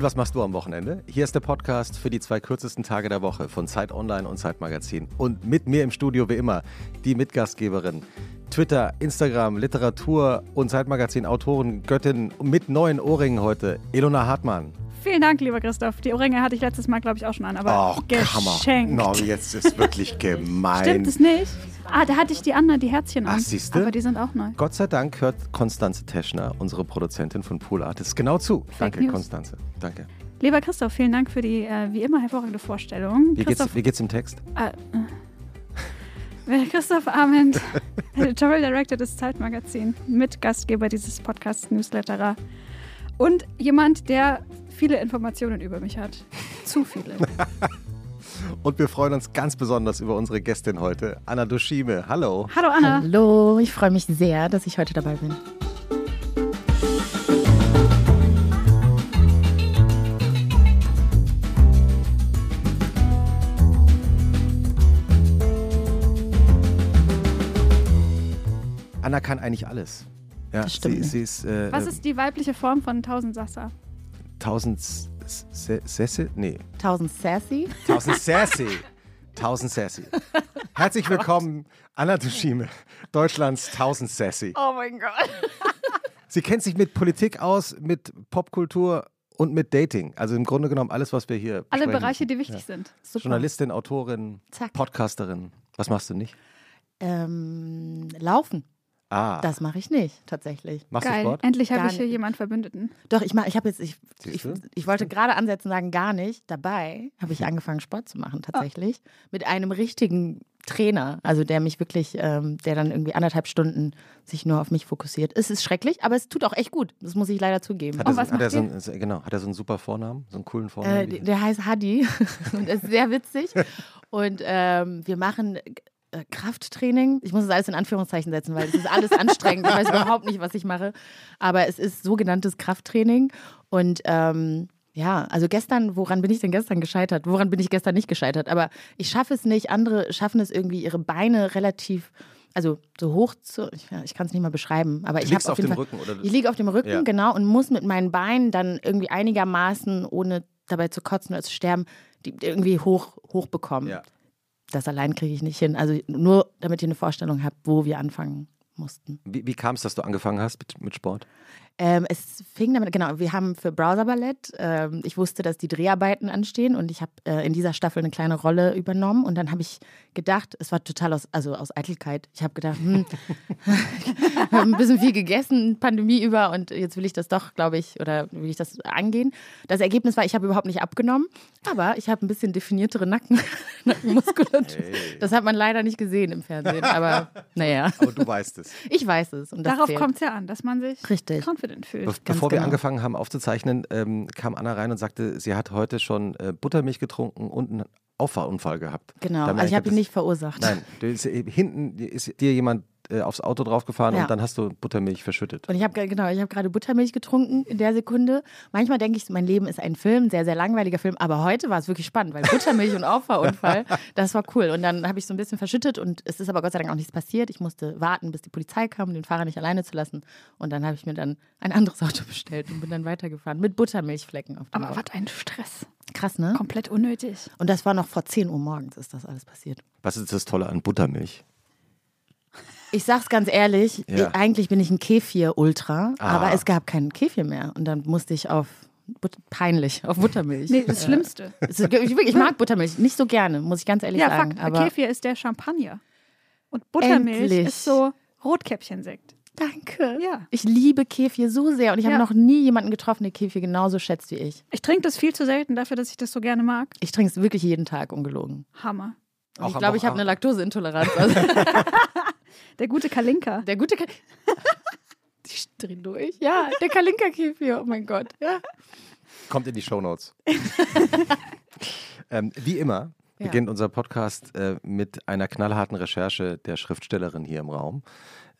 Und was machst du am Wochenende? Hier ist der Podcast für die zwei kürzesten Tage der Woche von Zeit Online und Zeit Magazin. Und mit mir im Studio wie immer die Mitgastgeberin. Twitter, Instagram, Literatur und Zeitmagazin Autorin, Göttin mit neuen Ohrringen heute, Elona Hartmann. Vielen Dank, lieber Christoph. Die Ohrringe hatte ich letztes Mal, glaube ich, auch schon an, aber Oh, geschenkt. No, jetzt ist wirklich gemein. Stimmt es nicht? Ah, da hatte ich die anderen, die Herzchen an. Ach, siehste? Aber die sind auch neu. Gott sei Dank hört Konstanze Teschner, unsere Produzentin von Pool Artists, genau zu. Danke, News. Konstanze. Danke. Lieber Christoph, vielen Dank für die, äh, wie immer, hervorragende Vorstellung. Wie Christoph, geht's, wie geht's im Text? äh, äh, Christoph Arment, Editorial Director des Zeitmagazins, Mitgastgeber dieses Podcasts Newsletterer und jemand, der viele Informationen über mich hat. Zu viele. Und wir freuen uns ganz besonders über unsere Gästin heute, Anna Dushime. Hallo. Hallo Anna. Hallo, ich freue mich sehr, dass ich heute dabei bin. Anna kann eigentlich alles. Ja, Das stimmt sie, sie ist, äh, Was ist die weibliche Form von Tausend Sassa? Tausend S- S- Sesse? Nee, 1000 Sassy. tausend Sassy. Tausend Sassy. Herzlich willkommen, Anna Dushime, Deutschlands tausend Sassy. Oh mein Gott. Sie kennt sich mit Politik aus, mit Popkultur und mit Dating. Also im Grunde genommen alles, was wir hier Alle besprechen Bereiche, die wichtig sind. Super. Journalistin, Autorin, Zack. Podcasterin. Was machst du nicht? Ähm, laufen. Ah, Das mache ich nicht, tatsächlich. machst Geil. du Sport? Endlich habe ich hier nicht. jemand Verbündeten. Doch, ich mache, ich habe jetzt, ich, ich, ich wollte gerade ansetzen, sagen gar nicht. Dabei habe ich angefangen, Sport zu machen, tatsächlich. Mit einem richtigen Trainer, also der mich wirklich, ähm, der dann irgendwie anderthalb Stunden sich nur auf mich fokussiert. Es ist schrecklich, aber es tut auch echt gut. Das muss ich leider zugeben. Hat er, was so, hat, er so ein, genau, hat er so einen super Vornamen? So einen coolen Vornamen? Äh, der heißt Hadi und ist sehr witzig. Und ähm, wir machen äh, Krafttraining. Ich muss das alles in Anführungszeichen setzen, weil es ist alles anstrengend. Ich weiß überhaupt nicht, was ich mache. Aber es ist sogenanntes Krafttraining. Und ähm, ja, also gestern, woran bin ich denn gestern gescheitert? Woran bin ich gestern nicht gescheitert? Aber ich schaffe es nicht. Andere schaffen es irgendwie, ihre Beine relativ, also so hoch zu, ich, ich kann es nicht mal beschreiben, aber du ich habe auf auf dem Fall, Rücken, oder? ich liege auf dem Rücken, Ja. genau, und muss mit meinen Beinen dann irgendwie einigermaßen, ohne dabei zu kotzen oder zu sterben, die irgendwie hoch, hoch bekommen. Ja. Das allein kriege ich nicht hin. Also nur, damit ihr eine Vorstellung habt, wo wir anfangen mussten. Wie, wie kam es, dass du angefangen hast mit, mit Sport? Ähm, es fing damit, genau, wir haben für Browser Ballett, ähm, ich wusste, dass die Dreharbeiten anstehen und ich habe äh, in dieser Staffel eine kleine Rolle übernommen und dann habe ich gedacht, es war total aus, also aus Eitelkeit, ich habe gedacht, hm, ich habe ein bisschen viel gegessen, Pandemie über und jetzt will ich das doch, glaube ich, oder will ich das angehen. Das Ergebnis war, ich habe überhaupt nicht abgenommen, aber ich habe ein bisschen definiertere Nacken, Nackenmuskulatur. Hey. Das hat man leider nicht gesehen im Fernsehen, aber naja, Aber du weißt es. ich weiß es. Und Darauf kommt es ja an, dass man sich Richtig. confident fühlt. Be bevor wir genau. angefangen haben aufzuzeichnen, ähm, kam Anna rein und sagte, sie hat heute schon äh, Buttermilch getrunken und einen Auffahrunfall gehabt. Genau, also ich habe ihn nicht verursacht. Nein, du, ist, äh, hinten ist dir jemand äh, aufs Auto draufgefahren Ja. und dann hast du Buttermilch verschüttet. Und ich habe genau, ich habe gerade Buttermilch getrunken in der Sekunde. Manchmal denke ich, mein Leben ist ein Film, ein sehr sehr langweiliger Film, aber heute war es wirklich spannend, weil Buttermilch und Auffahrunfall, das war cool. Und dann habe ich so ein bisschen verschüttet und es ist aber Gott sei Dank auch nichts passiert. Ich musste warten, bis die Polizei kam, um den Fahrer nicht alleine zu lassen. Und dann habe ich mir dann ein anderes Auto bestellt und bin dann weitergefahren mit Buttermilchflecken auf dem Aber Auto. was ein Stress. Krass, ne? Komplett unnötig. Und das war noch vor 10 Uhr morgens, ist das alles passiert. Was ist das Tolle an Buttermilch? Ich sag's ganz ehrlich, Ja. eigentlich bin ich ein Kefir-Ultra, Ah. aber es gab keinen Kefir mehr. Und dann musste ich auf, But peinlich, auf Buttermilch. Nee, das Schlimmste. Es ist wirklich- Ich mag Buttermilch nicht so gerne, muss ich ganz ehrlich Ja, sagen. Fakt. Aber Kefir ist der Champagner. Und Buttermilch Endlich. ist so Rotkäppchensekt. danke. Ja. Ich liebe Kefir so sehr und ich habe Ja. noch nie jemanden getroffen, der Kefir genauso schätzt wie ich. Ich trinke das viel zu selten dafür, dass ich das so gerne mag. Ich trinke es wirklich jeden Tag, ungelogen. Hammer. Und Auch ich glaube, ich habe eine Laktoseintoleranz. Also Der gute Kalinka. der gute Ka Die drehen durch. Ja, der Kalinka-Kefir. Oh mein Gott. Ja. Kommt in die Shownotes. ähm, wie immer Ja. beginnt unser Podcast äh, mit einer knallharten Recherche der Schriftstellerin hier im Raum,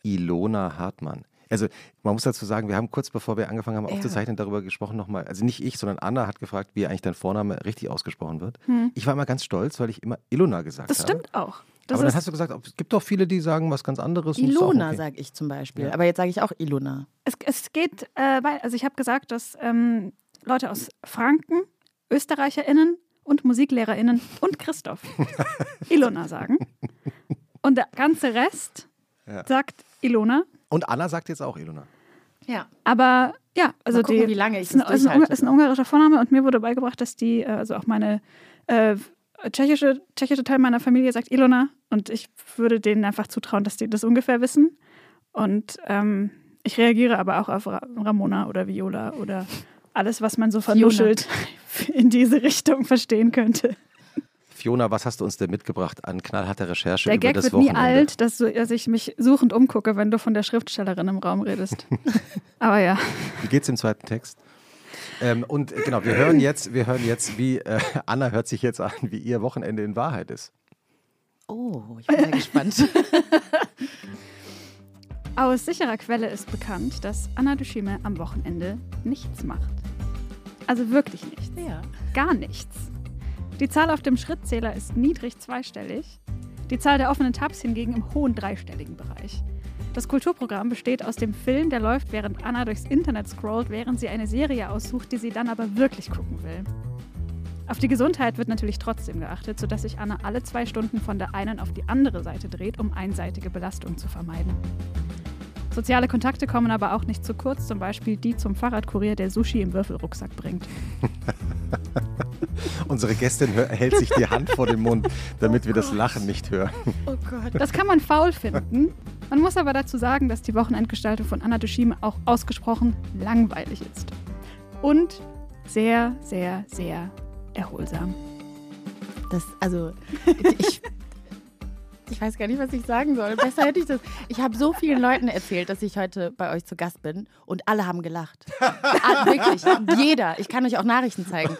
Ilona Hartmann. Also man muss dazu sagen, wir haben kurz bevor wir angefangen haben Ja. aufzuzeichnen, darüber gesprochen nochmal. Also nicht ich, sondern Anna hat gefragt, wie eigentlich dein Vorname richtig ausgesprochen wird. Ich war immer ganz stolz, weil ich immer Ilona gesagt Das habe. stimmt auch. Das Aber dann hast du gesagt, es gibt doch viele, die sagen was ganz anderes. Ilona okay. sage ich zum Beispiel. Ja. Aber jetzt sage ich auch Ilona. es, es geht, äh, also ich habe gesagt, dass ähm, Leute aus Franken, ÖsterreicherInnen und MusiklehrerInnen und Christoph Ilona sagen. Und der ganze Rest Ja. sagt Ilona. Und Anna sagt jetzt auch Ilona. Ja. Aber ja, also gucken, die wie lange ich ist ein, das ist, ein, ist ein ungarischer Vorname und mir wurde beigebracht, dass die, äh, also auch meine äh, tschechische, tschechische Teil meiner Familie sagt Ilona und ich würde denen einfach zutrauen, dass die das ungefähr wissen. Und ähm, ich reagiere aber auch auf Ra Ramona oder Viola oder alles, was man so vernuschelt in diese Richtung verstehen könnte. Fiona, was hast du uns denn mitgebracht an knallharter Recherche Der über Gag das wird nie Wochenende? alt, dass, du, dass ich mich suchend umgucke, wenn du von der Schriftstellerin im Raum redest. aber ja. Wie geht's im zweiten Text? Ähm, und äh, genau, wir hören jetzt, wir hören jetzt, wie äh, Anna hört sich jetzt an, wie ihr Wochenende in Wahrheit ist. Oh, ich bin sehr gespannt. Aus sicherer Quelle ist bekannt, dass Anna Dushime am Wochenende nichts macht. Also wirklich nichts. ja. Gar nichts. Die Zahl auf dem Schrittzähler ist niedrig zweistellig, die Zahl der offenen Tabs hingegen im hohen dreistelligen Bereich. Das Kulturprogramm besteht aus dem Film, der läuft, während Anna durchs Internet scrollt, während sie eine Serie aussucht, die sie dann aber wirklich gucken will. Auf die Gesundheit wird natürlich trotzdem geachtet, sodass sich Anna alle zwei Stunden von der einen auf die andere Seite dreht, um einseitige Belastung zu vermeiden. Soziale Kontakte kommen aber auch nicht zu kurz, zum Beispiel die zum Fahrradkurier, der Sushi im Würfelrucksack bringt. Unsere Gästin hält sich die Hand vor den Mund, damit wir das Lachen nicht hören. Oh Gott. Das kann man faul finden. Man muss aber dazu sagen, dass die Wochenendgestaltung von Anna Dushime auch ausgesprochen langweilig ist. Und sehr, sehr, sehr erholsam. Das, also, ich, ich weiß gar nicht, was ich sagen soll. Besser hätte ich das. Ich habe so vielen Leuten erzählt, dass ich heute bei euch zu Gast bin und alle haben gelacht. Ah, wirklich, jeder. Ich kann euch auch Nachrichten zeigen.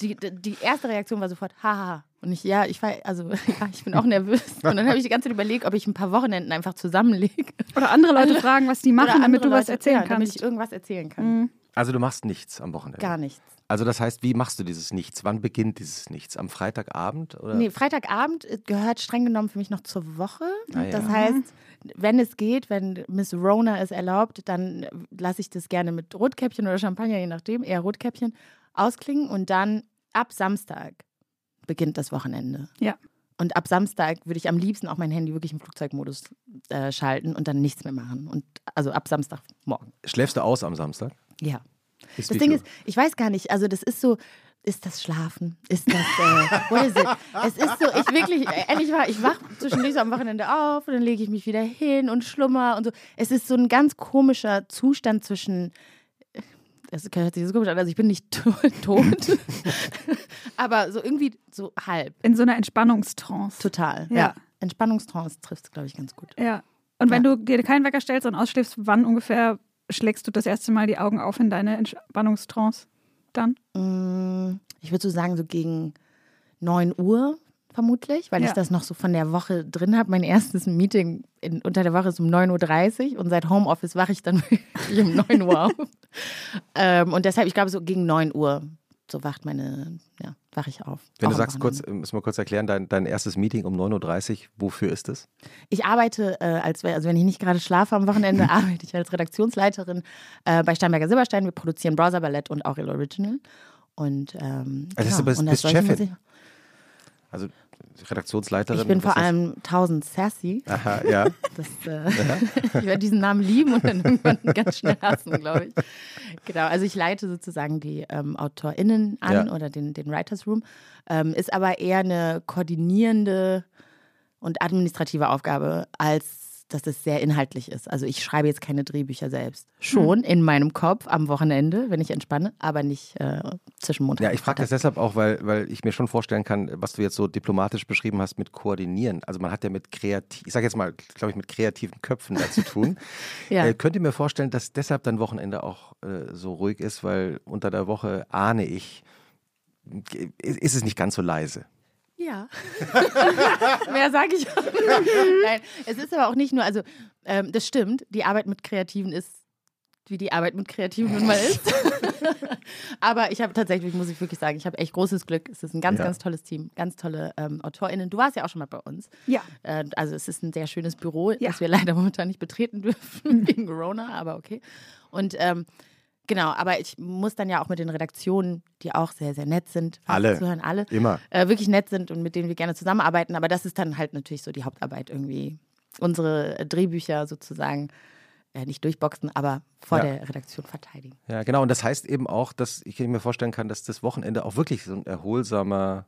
Die, die erste Reaktion war sofort, haha. Und ich, ja, ich war, also, ja, ich bin auch nervös. Und dann habe ich die ganze Zeit überlegt, ob ich ein paar Wochenenden einfach zusammenlege. Oder andere Leute fragen, was die machen, Oder damit du andere was Leute- erzählen ja, Damit kannst. ich irgendwas erzählen kann. Mhm. Also du machst nichts am Wochenende. Gar nichts. Also das heißt, wie machst du dieses Nichts? Wann beginnt dieses Nichts? Am Freitagabend? Oder? Nee, Freitagabend gehört streng genommen für mich noch zur Woche. Ah, ja. Das heißt, wenn es geht, wenn Miss Rona es erlaubt, dann lasse ich das gerne mit Rotkäppchen oder Champagner, je nachdem, eher Rotkäppchen, ausklingen. Und dann ab Samstag beginnt das Wochenende. Ja. Und ab Samstag würde ich am liebsten auch mein Handy wirklich im Flugzeugmodus äh, schalten und dann nichts mehr machen. Und also ab Samstagmorgen. Schläfst du aus am Samstag? Ja. Bis Das Ding ist, ich weiß gar nicht, also das ist so, ist das Schlafen? Ist das, äh, what is it? Es ist so, ich wirklich, ehrlich war, ich wach zwischendurch so am Wochenende auf und dann lege ich mich wieder hin und schlummer und so. Es ist so ein ganz komischer Zustand zwischen, das hört sich so komisch an, also ich bin nicht to- tot, aber so irgendwie so halb, In so einer Entspannungstrance. total. Ja. Ja. Entspannungstrance trifft es, glaube ich, ganz gut. Ja. Und wenn Ja. du dir keinen Wecker stellst und ausschläfst, wann ungefähr schlägst du das erste Mal die Augen auf in deine Entspannungstrance? Dann? Mm, Ich würde so sagen, so gegen 9 Uhr vermutlich, weil Ja. ich das noch so von der Woche drin habe. Mein erstes Meeting in, unter der Woche ist um 9.30 Uhr und seit Homeoffice wache ich dann um 9 Uhr auf. ähm, und deshalb, ich glaube, so gegen 9 Uhr, so wacht meine, ja, wache ich auf. Wenn Auch du sagst, kurz, müssen wir kurz erklären, dein, dein erstes Meeting um 9.30 Uhr, wofür ist es? Ich arbeite, äh, als, also wenn ich nicht gerade schlafe am Wochenende, arbeite ich als Redaktionsleiterin äh, bei Steinberger Silberstein. Wir produzieren Browser Ballett und Aurel Original. Und, ähm, Also genau. du bist- und bist Chefin? Also Redaktionsleiterin. Ich bin vor allem 1000 sassy. Aha, ja. Das, äh, ich werde diesen Namen lieben und dann irgendwann ganz schnell hassen, glaube ich. Genau, also ich leite sozusagen die ähm, AutorInnen an Ja. oder den, den Writers Room. Ähm, ist aber eher eine koordinierende und administrative Aufgabe, als dass es sehr inhaltlich ist. Also ich schreibe jetzt keine Drehbücher selbst. Schon Hm. in meinem Kopf am Wochenende, wenn ich entspanne, aber nicht äh, zwischen Montag Ja, ich frage das deshalb auch, weil, weil ich mir schon vorstellen kann, was du jetzt so diplomatisch beschrieben hast mit Koordinieren. Also man hat ja mit kreativ, ich sage jetzt mal, glaube ich, mit kreativen Köpfen da zu tun. Ja. äh, könnt ihr mir vorstellen, dass deshalb dein Wochenende auch äh, so ruhig ist, weil unter der Woche ahne ich, äh, ist es nicht ganz so leise. Ja. Mehr sage ich auch. nicht. Nein, es ist aber auch nicht nur, also ähm, das stimmt, die Arbeit mit Kreativen ist, wie die Arbeit mit Kreativen nun mal ist. aber ich habe tatsächlich, muss ich wirklich sagen, ich habe echt großes Glück. Es ist ein ganz, Ja. ganz tolles Team, ganz tolle ähm, AutorInnen. Du warst ja auch schon mal bei uns. Ja. Äh, also es ist ein sehr schönes Büro, Ja. das wir leider momentan nicht betreten dürfen wegen Corona, aber okay. Und ähm, Genau, aber ich muss dann ja auch mit den Redaktionen, die auch sehr, sehr nett sind, Alle. Zuhören, alle, Immer. äh, wirklich nett sind und mit denen wir gerne zusammenarbeiten. Aber das ist dann halt natürlich so die Hauptarbeit irgendwie. Unsere Drehbücher sozusagen äh, nicht durchboxen, aber vor Ja. der Redaktion verteidigen. Ja, genau. Und das heißt eben auch, dass ich mir vorstellen kann, dass das Wochenende auch wirklich so ein erholsamer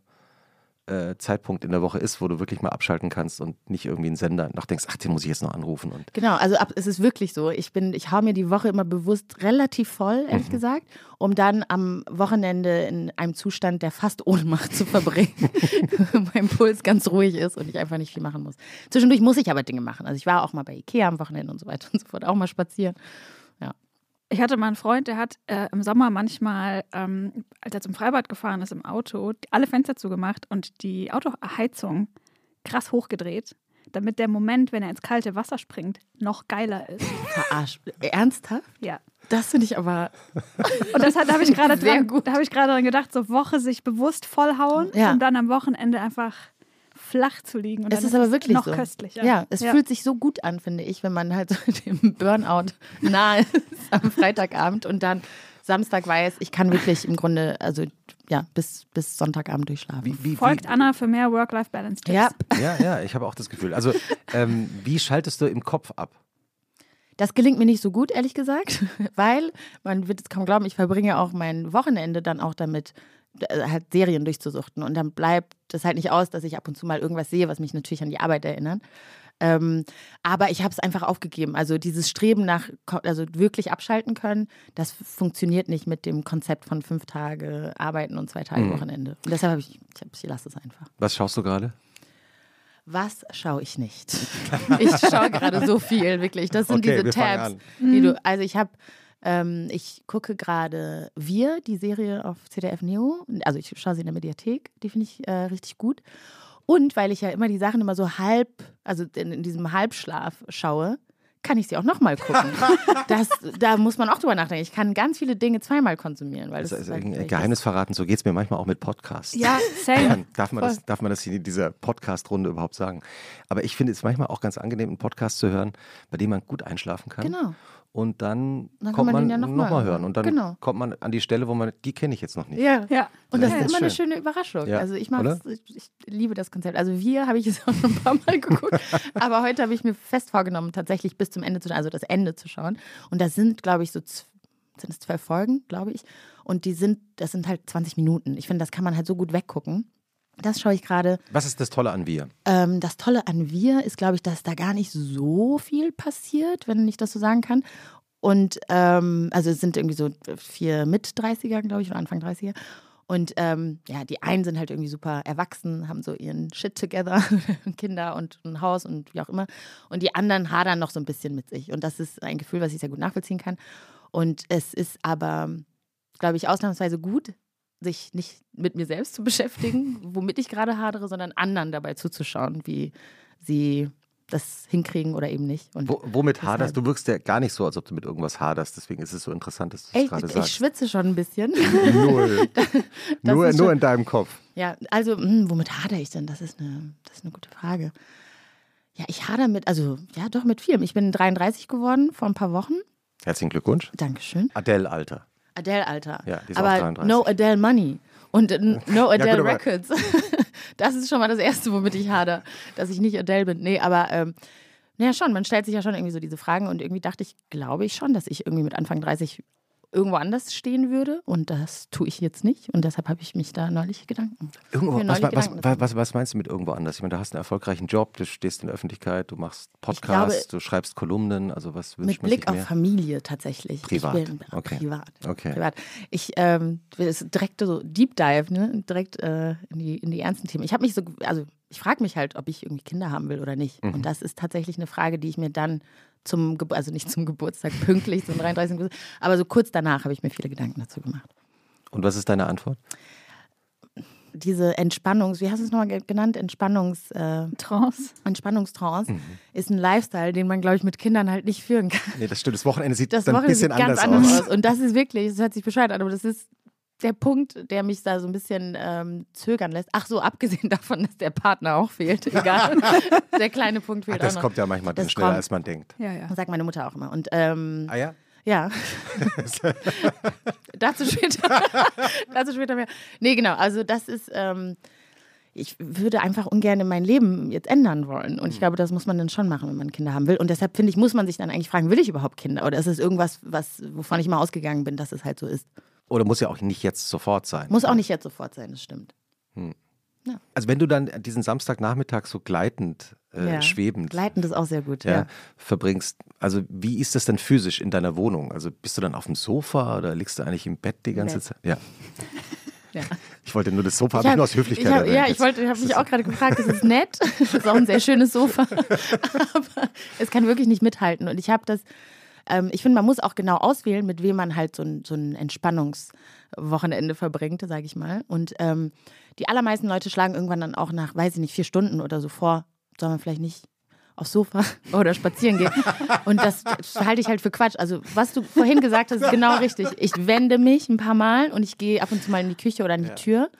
äh, Zeitpunkt in der Woche ist, wo du wirklich mal abschalten kannst und nicht irgendwie einen Sender nachdenkst, ach, den muss ich jetzt noch anrufen. Und Genau, also ab, es ist wirklich so. Ich bin, ich hau mir die Woche immer bewusst relativ voll, ehrlich gesagt, um dann am Wochenende in einem Zustand der fast Ohnmacht zu verbringen. mein Puls ganz ruhig ist und ich einfach nicht viel machen muss. Zwischendurch muss ich aber Dinge machen. Also ich war auch mal bei Ikea am Wochenende und so weiter und so fort, auch mal spazieren. Ich hatte mal einen Freund, der hat äh, im Sommer manchmal, ähm, als er zum Freibad gefahren ist im Auto, alle Fenster zugemacht und die Autoheizung krass hochgedreht, damit der Moment, wenn er ins kalte Wasser springt, noch geiler ist. Verarscht. Ernsthaft? Ja. Das finde ich aber. Und das hat- da habe ich gerade dran, da ich gerade dran gedacht, so Woche sich bewusst vollhauen Ja. und dann am Wochenende einfach flach zu liegen. Und Es dann ist aber wirklich noch so. köstlicher. Ja, es fühlt sich so gut an, finde ich, wenn man halt so dem Burnout nahe ist am Freitagabend und dann Samstag weiß, ich kann wirklich im Grunde, also ja, bis, bis Sonntagabend durchschlafen. wie, wie, Folgt wie, Anna für mehr Work-Life-Balance-Tipps. Ja, ja, ja, ich habe auch das Gefühl. Also, ähm, wie schaltest du im Kopf ab? das gelingt mir nicht so gut, ehrlich gesagt, weil man wird es kaum glauben, ich verbringe auch mein Wochenende dann auch damit, äh, halt Serien durchzusuchten. Und dann bleibt das halt nicht aus, dass ich ab und zu mal irgendwas sehe, was mich natürlich an die Arbeit erinnert. Ähm, aber ich habe es einfach aufgegeben. Also dieses Streben nach, also wirklich abschalten können, das funktioniert nicht mit dem Konzept von fünf Tage Arbeiten und zwei Tage Mhm. Wochenende. Und deshalb habe ich, ich, hab, ich lasse es einfach. Was schaust du gerade? Was schaue ich nicht? Ich schaue gerade so viel, wirklich. Das sind Okay, diese Tabs, an. die du. Also ich habe, ähm, ich gucke gerade Wir, die Serie auf CDF Neo. Also ich schaue sie in der Mediathek. Die finde ich äh, richtig gut. Und weil ich ja immer die Sachen immer so halb, also in, in diesem Halbschlaf schaue, kann ich sie auch nochmal gucken. das, da muss man auch drüber nachdenken. Ich kann ganz viele Dinge zweimal konsumieren, weil das, Das ist ein Geheimnis verraten. So geht es mir manchmal auch mit Podcasts. Ja, same. Darf man, das, darf man das in dieser Podcast-Runde überhaupt sagen? Aber ich finde es manchmal auch ganz angenehm, einen Podcast zu hören, bei dem man gut einschlafen kann. Genau. Und dann, Dann kann kommt man man, den ja noch noch mal hören. Und dann Genau. kommt man an die Stelle, wo man, die kenne ich jetzt noch nicht. Ja. Ja. Und das Ja, ist ist immer eine schön. schöne Überraschung. Ja, also ich ich, ich liebe das Konzept. Also wir habe ich jetzt auch schon ein paar Mal geguckt, aber heute habe ich mir fest vorgenommen, tatsächlich bis zum Ende zu also das Ende zu schauen. Und das sind, glaube ich, so sind es zwölf Folgen, glaube ich. Und die sind, das sind halt 20 Minuten. Ich finde, das kann man halt so gut weggucken. Das schaue ich gerade. Was ist das Tolle an Wir? Ähm, das Tolle an Wir ist, glaube ich, dass da gar nicht so viel passiert, wenn ich das so sagen kann. Und ähm, also es sind irgendwie so vier Mit-30er, glaube ich, oder Anfang 30er. Und ähm, ja, die einen sind halt irgendwie super erwachsen, haben so ihren Shit together, Kinder und ein Haus und wie auch immer. Und die anderen hadern noch so ein bisschen mit sich. Und das ist ein Gefühl, was ich sehr gut nachvollziehen kann. Und es ist aber, glaube ich, ausnahmsweise gut, sich nicht mit mir selbst zu beschäftigen, womit ich gerade hadere, sondern anderen dabei zuzuschauen, wie sie das hinkriegen oder eben nicht. Und Wo, womit haderst du? Du wirkst ja gar nicht so, als ob du mit irgendwas haderst. Deswegen ist es so interessant, dass du es gerade ich sagst. schwitze schon ein bisschen. Null. nur, ist nur schon- in deinem Kopf. Ja, also, hm, womit hadere ich denn? Das ist, eine, das ist eine gute Frage. Ja, ich hadere mit, also, ja, doch mit vielem. Ich bin 33 geworden vor ein paar Wochen. Herzlichen Glückwunsch. Dankeschön. Adele Alter. Adele, Alter. Ja, die ist auch aber 33. no Adele Money. Und äh, no Adele gut, aber- Records. das ist schon mal das Erste, womit ich hadere, dass ich nicht Adele bin. Nee, aber ähm, naja, schon, man stellt sich ja schon irgendwie so diese Fragen und irgendwie dachte ich, glaube ich schon, dass ich irgendwie mit Anfang 30 irgendwo anders stehen würde und das tue ich jetzt nicht und deshalb habe ich mich da neulich Gedanken. Irgendwo, was, was, was, was, meinst du mit irgendwo anders? Ich meine, du hast einen erfolgreichen Job, du stehst in der Öffentlichkeit, du machst Podcasts, du schreibst Kolumnen, also was wünscht Mit man Blick sich auf mehr? Familie tatsächlich. Privat. Ich bin, Okay. Privat. Okay. Privat. Ich ähm, will es direkt so Deep Dive, ne? direkt äh, in, die, in die ernsten Themen. Ich habe mich so, also ich frage mich halt, ob ich irgendwie Kinder haben will oder nicht. Mhm. Und das ist tatsächlich eine Frage, die ich mir dann zum, Ge- also nicht zum Geburtstag pünktlich, zum 33. Geburtstag, aber so kurz danach habe ich mir viele Gedanken dazu gemacht. Und was ist deine Antwort? Diese Entspannungs, wie hast du es nochmal ge- genannt? Entspannungs, äh, Trance. Entspannungstrance Mhm. ist ein Lifestyle, den man, glaube ich, mit Kindern halt nicht führen kann. Nee, das stimmt. Das Wochenende sieht Das dann ein Wochenende bisschen sieht ganz anders, anders aus. aus. Und das ist wirklich, das hört sich bescheuert an, aber das ist der Punkt, der mich da so ein bisschen ähm, zögern lässt. Ach so, abgesehen davon, dass der Partner auch fehlt. Egal. der kleine Punkt Ach, fehlt das auch noch. kommt ja manchmal dann Das schneller, kommt. als man denkt. Ja, ja. Das sagt meine Mutter auch immer. Und ähm, Ah ja? Ja. dazu später. dazu später mehr. Nee, genau. Also das ist, ähm, ich würde einfach ungern mein Leben jetzt ändern wollen. Und ich glaube, das muss man dann schon machen, wenn man Kinder haben will. Und deshalb finde ich, muss man sich dann eigentlich fragen, will ich überhaupt Kinder? Oder ist es irgendwas, was, wovon ich mal ausgegangen bin, dass es halt so ist? Oder muss ja auch nicht jetzt sofort sein. Muss auch nicht jetzt sofort sein, das stimmt. Also wenn du dann diesen Samstagnachmittag so gleitend, äh, Ja. schwebend Gleitend ist auch sehr gut, ja, ja. verbringst, also wie ist das denn physisch in deiner Wohnung? Also bist du dann auf dem Sofa oder liegst du eigentlich im Bett die ganze Bett. Zeit? Ja. ja. Ich wollte nur das Sofa, habe ich hab- nur aus Höflichkeit ich hab. Ja, ich wollte, habe mich auch gerade gefragt, das ist nett. Das ist auch ein sehr schönes Sofa. Aber es kann wirklich nicht mithalten. Und ich habe das, ähm, ich finde, man muss auch genau auswählen, mit wem man halt so ein, so ein Entspannungswochenende verbringt, sage ich mal. Und ähm, die allermeisten Leute schlagen irgendwann dann auch nach, weiß ich nicht, vier Stunden oder so vor, soll man vielleicht nicht aufs Sofa oder spazieren gehen. Und das, halte ich halt für Quatsch. Also, was du vorhin gesagt hast, ist genau richtig. Ich wende mich ein paar Mal und ich gehe ab und zu mal in die Küche oder an die Tür,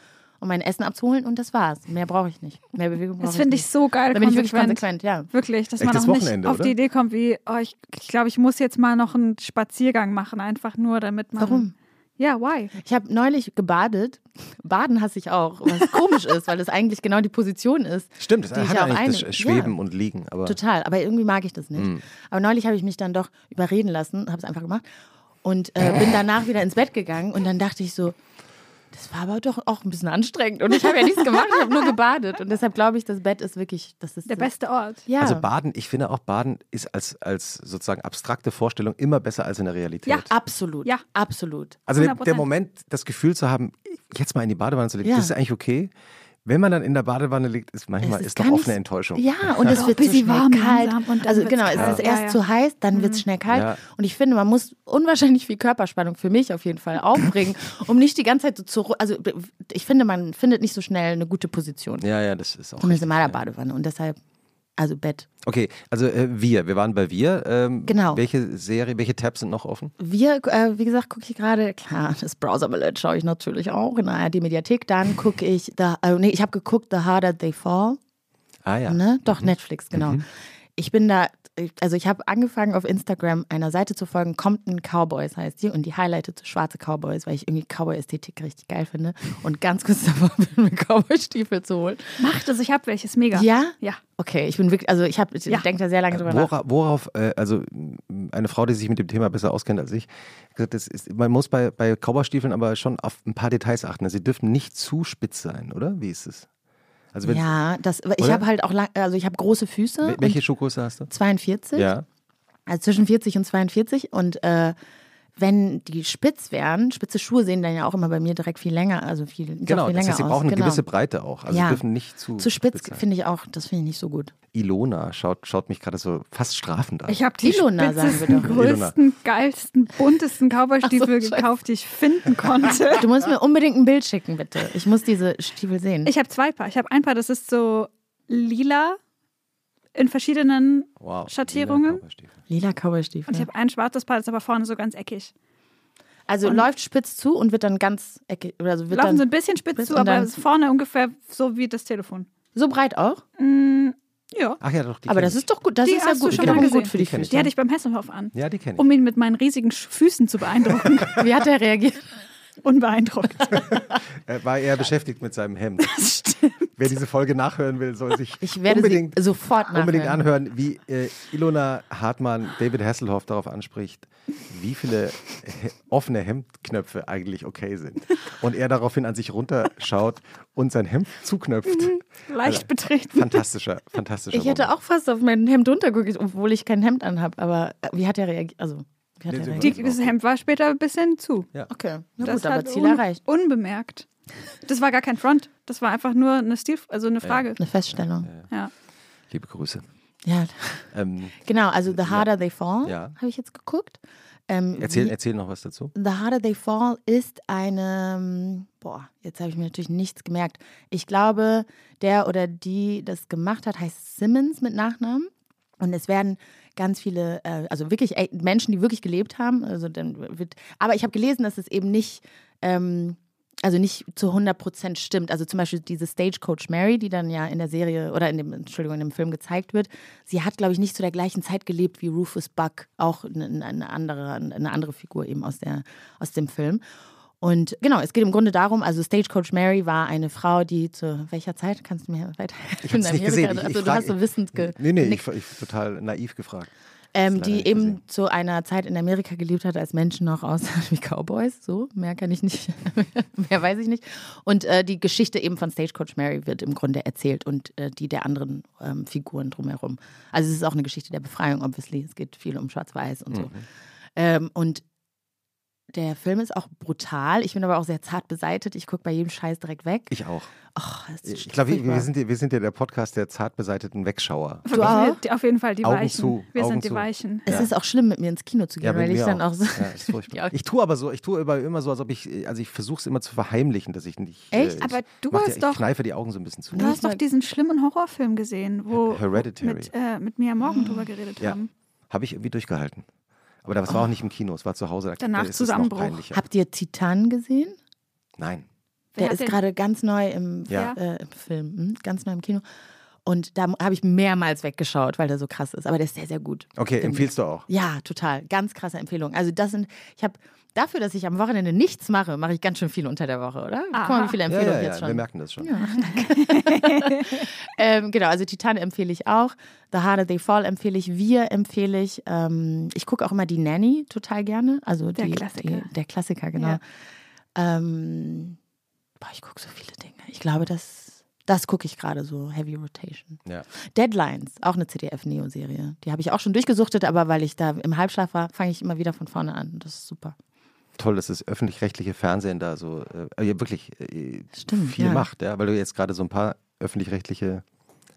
um mein Essen abzuholen und das war's. Mehr brauche ich nicht. Mehr Bewegung brauche Das ich finde ich nicht. so geil. Da bin ich wirklich konsequent. konsequent, ja. Wirklich, dass Echt man das auch nicht Wochenende, auf die Idee kommt, wie, oh, ich, ich glaube, ich muss jetzt mal noch einen Spaziergang machen, einfach nur, damit man. Warum? Ja, why? Ich habe neulich gebadet. Baden hasse ich auch, was komisch ist, weil es eigentlich genau die Position ist. Stimmt, das die ich hat auch eigentlich ein- das Schweben Ja. und Liegen. Aber Total, aber irgendwie mag ich das nicht. Hm. Aber neulich habe ich mich dann doch überreden lassen, habe es einfach gemacht und äh, bin danach wieder ins Bett gegangen und dann dachte ich so, das war aber doch auch ein bisschen anstrengend und ich habe ja nichts gemacht, ich habe nur gebadet und deshalb glaube ich, das Bett ist wirklich, das ist Der so- beste Ort. Ja, Also Baden, ich finde auch Baden ist als, als sozusagen abstrakte Vorstellung immer besser als in der Realität. Ja. absolut, Ja. absolut. Also der, 100%. der Moment, das Gefühl zu haben, jetzt mal in die Badewanne zu legen, Ja. das ist eigentlich okay. Wenn man dann in der Badewanne liegt, ist manchmal Es ist doch oft eine Enttäuschung. Ja, und es wird ein bisschen warm kalt. und also genau, es ist erst ja. zu heiß, dann wird es schnell kalt. Ja. Und ich finde, man muss unwahrscheinlich viel Körperspannung für mich auf jeden Fall aufbringen, um nicht die ganze Zeit so zu. Also ich finde, man findet nicht so schnell eine gute Position. Ja, ja, das ist auch. Zumindest in meiner Badewanne. Und deshalb, also Bett. Okay, also äh, wir, wir waren bei wir. Ähm, Genau. Welche Serie, welche Tabs sind noch offen? Wir, äh, wie gesagt, gucke ich gerade, klar, das Browser Village schaue ich natürlich auch in der ARD-Mediathek. Dann gucke ich, the, äh, nee, ich habe geguckt, The Harder They Fall. Ah ja. Ne? Doch, Netflix, genau. Ich bin da, also ich habe angefangen auf Instagram einer Seite zu folgen, Compton Cowboys heißt die und die highlightet schwarze Cowboys, weil ich irgendwie Cowboy-Ästhetik richtig geil finde und ganz kurz davor bin, mir Cowboy-Stiefel zu holen. Macht es, ich habe welches, mega. Ja? Ja. Okay, ich bin wirklich, also ich, hab- ich Ja. denke da sehr lange drüber nach. Wora, worauf, äh, also eine Frau, die sich mit dem Thema besser auskennt als ich, gesagt, das ist, man muss bei, bei Cowboystiefeln aber schon auf ein paar Details achten. Sie dürfen nicht zu spitz sein, oder? Wie ist es? Also Ja, das, ich habe halt auch, lang, also ich habe große Füße. wel- welche Schuhgröße hast du? 42. Ja. Also zwischen 40 und 42 und äh, wenn die spitz wären, spitze Schuhe sehen dann ja auch immer bei mir direkt viel länger, also viel, Genau, viel das länger heißt, sie aus. brauchen eine genau. gewisse Breite auch. Also Ja. sie dürfen nicht zu, Zu spitz sein. finde ich auch, das finde ich nicht so gut. Ilona schaut, schaut mich gerade so fast strafend an. Ich habe die Ilona, spitzesten, größten, geilsten, buntesten Cowboystiefel so, gekauft, die ich finden konnte. Du musst mir unbedingt ein Bild schicken, bitte. Ich muss diese Stiefel sehen. Ich habe zwei Paar. Ich habe ein Paar, das ist so lila in verschiedenen wow. Schattierungen? Lila Cowboystiefel. Und ich habe ein schwarzes Paar, das ist aber vorne so ganz eckig. Also und- läuft spitz zu und wird dann ganz eckig, oder so wird Laufen dann so ein bisschen spitz spitz zu, aber vorne ungefähr so wie das Telefon. so breit auch. Mm, ja. Ach ja, doch, die Aber das ich. ist doch gut. Das Die ist ja hast du gut. schon mal gut gesehen. für die Die. Füße. Die hatte ich beim Hessenhof an, Ja, die kenne ich. um ihn mit meinen riesigen Füßen zu beeindrucken. Wie hat er reagiert? Unbeeindruckt. Er war eher beschäftigt mit seinem Hemd. Das stimmt. Wer diese Folge nachhören will, soll sich Ich werde unbedingt, sofort nachhören. unbedingt anhören, wie äh, Ilona Hartmann David Hasselhoff darauf anspricht, wie viele he offene Hemdknöpfe eigentlich okay sind. Und er daraufhin an sich runterschaut und sein Hemd zuknöpft. Leicht betreten. Fantastischer, fantastischer Ich hätte auch fast auf mein Hemd runtergeguckt, obwohl ich kein Hemd anhabe. Aber äh, wie hat er reagiert? Also, Die, das Hemd war später ein bisschen zu. Okay, na das gut, aber hat Ziel un erreicht. unbemerkt. Das war gar kein Front. Das war einfach nur eine Stil, also eine Frage. Eine Feststellung. Ja. Liebe Grüße. Ja, Ähm, genau. Also The Harder They Fall Ja. habe ich jetzt geguckt. Ähm, erzähl, wie- erzähl noch was dazu. The Harder They Fall ist eine, boah, jetzt habe ich mir natürlich nichts gemerkt. Ich glaube, der oder die das gemacht hat, heißt Simmons mit Nachnamen. Und es werden ganz viele, äh, also wirklich äh, Menschen, die wirklich gelebt haben. Also dann wird, aber ich habe gelesen, dass es eben nicht, ähm, also nicht zu 100 Prozent stimmt. Also zum Beispiel diese Stagecoach Mary, die dann ja in der Serie oder in dem, Entschuldigung, in dem Film gezeigt wird, sie hat, glaube ich, nicht zu der gleichen Zeit gelebt wie Rufus Buck, auch eine, eine, andere, eine andere Figur eben aus, der, aus dem Film. Und genau, es geht im Grunde darum, also Stagecoach Mary war eine Frau, die zu welcher Zeit, kannst du mir weiter? Ich habe nicht gesehen. Ich, also, ich du hast so wissend ge Nee, nee, ich, ich total naiv gefragt. Ähm, die eben gesehen. zu einer Zeit in Amerika gelebt hat, als Menschen noch aussahen wie Cowboys. So, mehr kann ich nicht, mehr weiß ich nicht. Und äh, die Geschichte eben von Stagecoach Mary wird im Grunde erzählt und äh, die der anderen ähm, Figuren drumherum. Also es ist auch eine Geschichte der Befreiung, obviously. Es geht viel um Schwarz-Weiß und so. Mhm. Ähm, und der Film ist auch brutal. Ich bin aber auch sehr zart beseitet. Ich gucke bei jedem Scheiß direkt weg. Ich auch. Oh, ich glaube, wir, wir, sind, wir sind ja der Podcast der zart beseiteten Wegschauer. Du auch? auf jeden Fall die Augen Weichen. Zu, wir Augen sind die zu. Weichen. Es ja. ist auch schlimm, mit mir ins Kino zu gehen, ja, weil ich dann auch, auch so. Ja, ich tue aber so, ich tue immer, immer so, als ob ich, also ich versuche es immer zu verheimlichen, dass ich nicht. Echt? Äh, aber du hast ja, ich doch. Ich kneife die Augen so ein bisschen zu. Du hast doch diesen schlimmen Horrorfilm gesehen, wo Hereditary. mit, äh, mit Mia Morgan drüber geredet ja. haben. Habe ich irgendwie durchgehalten. Aber das war auch nicht im Kino, es war zu Hause. Da Danach ist Zusammenbruch. Habt ihr Titan gesehen? Nein. Der ist gerade ganz neu im, Ja. äh, im Film, hm? ganz neu im Kino. Und da habe ich mehrmals weggeschaut, weil der so krass ist. Aber der ist sehr, sehr gut. Okay, Finde empfiehlst du auch? Ja, total. Ganz krasse Empfehlung. Also das sind, ich habe dafür, dass ich am Wochenende nichts mache, mache ich ganz schön viel unter der Woche, oder? Guck mal, wie viele Ja, Empfehlungen ja, jetzt ja, schon. wir merken das schon. Ja. ähm, genau, also Titan empfehle ich auch. The Harder They Fall empfehle ich. Wir empfehle ich. Ähm, ich gucke auch immer die Nanny total gerne. Also Der die, Klassiker. Die, der Klassiker, genau. Ja. Ähm, boah, ich gucke so viele Dinge. Ich glaube, das, das gucke ich gerade so. Heavy Rotation. Ja. Deadlines, auch eine ZDF-Neo-Serie. Die habe ich auch schon durchgesuchtet, aber weil ich da im Halbschlaf war, fange ich immer wieder von vorne an. Das ist super. Toll, dass das öffentlich-rechtliche Fernsehen da so äh, ja, wirklich äh, Stimmt, viel ja. macht, ja, weil du jetzt gerade so ein paar öffentlich-rechtliche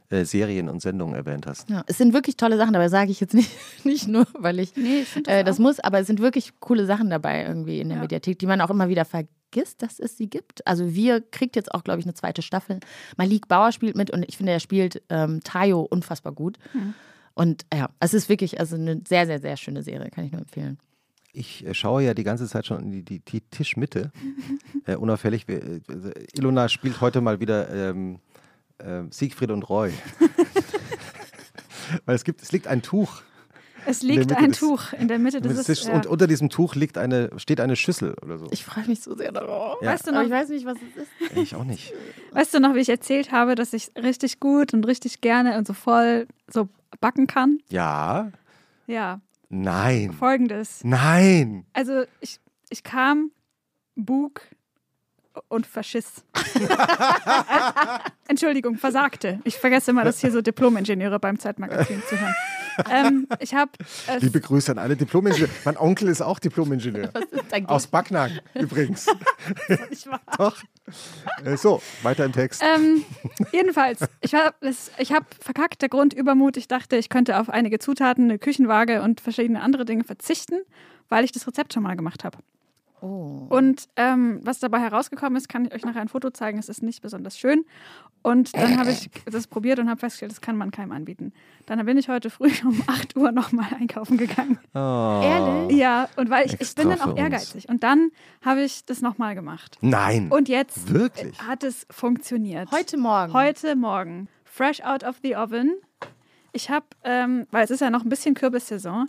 äh, Serien und Sendungen erwähnt hast. Ja, es sind wirklich tolle Sachen dabei, sage ich jetzt nicht, nicht nur, weil ich Nee, ich finde äh, das, das muss, aber es sind wirklich coole Sachen dabei irgendwie in der Ja. Mediathek, die man auch immer wieder vergisst, dass es sie gibt. Also wir kriegt jetzt auch, glaube ich, eine zweite Staffel. Malik Bauer spielt mit und ich finde, er spielt ähm, Tayo unfassbar gut. Hm. Und ja, es ist wirklich also eine sehr, sehr, sehr schöne Serie, kann ich nur empfehlen. Ich äh, schaue ja die ganze Zeit schon in die, die, die Tischmitte, äh, unauffällig. Wir, äh, Ilona spielt heute mal wieder ähm, äh, Siegfried und Roy. Weil es gibt, es liegt ein Tuch. Es liegt ein des- Tuch in der Mitte des des Tisches ja. Und unter diesem Tuch liegt eine, steht eine Schüssel oder so. Ich freue mich so sehr darauf. Ja. Weißt du Aber noch, ich weiß nicht, was es ist. Ich auch nicht. Weißt du noch, wie ich erzählt habe, dass ich richtig gut und richtig gerne und so voll so backen kann? Ja, Ja, nein, folgendes. nein. Also ich, ich kam, Bug und Faschiss. Entschuldigung, versagte. Ich vergesse immer, dass hier so Diplom-Ingenieure beim Zeitmagazin zuhören. Ähm, ich habe es Liebe Grüße an alle Diplom-Ingenieure. Mein Onkel ist auch Diplom-Ingenieur. Aus Backnang übrigens. nicht wahr. Doch. Äh, So, weiter im Text. Ähm, jedenfalls, ich habe hab verkackt, der Grund Übermut. Ich dachte, ich könnte auf einige Zutaten, eine Küchenwaage und verschiedene andere Dinge verzichten, weil ich das Rezept schon mal gemacht habe. Oh. Und ähm, was dabei herausgekommen ist, kann ich euch nachher ein Foto zeigen. Es ist nicht besonders schön. Und dann habe ich das probiert und habe festgestellt, das kann man keinem anbieten. Dann bin ich heute früh um 8 Uhr nochmal einkaufen gegangen. Oh. Ehrlich? Ja, und weil ich, ich bin dann auch uns. ehrgeizig. Und dann habe ich das nochmal gemacht. Nein. Und jetzt Wirklich? hat es funktioniert. Heute Morgen. Heute Morgen. Fresh out of the oven. Ich habe, ähm, weil es ist ja noch ein bisschen Kürbissaison,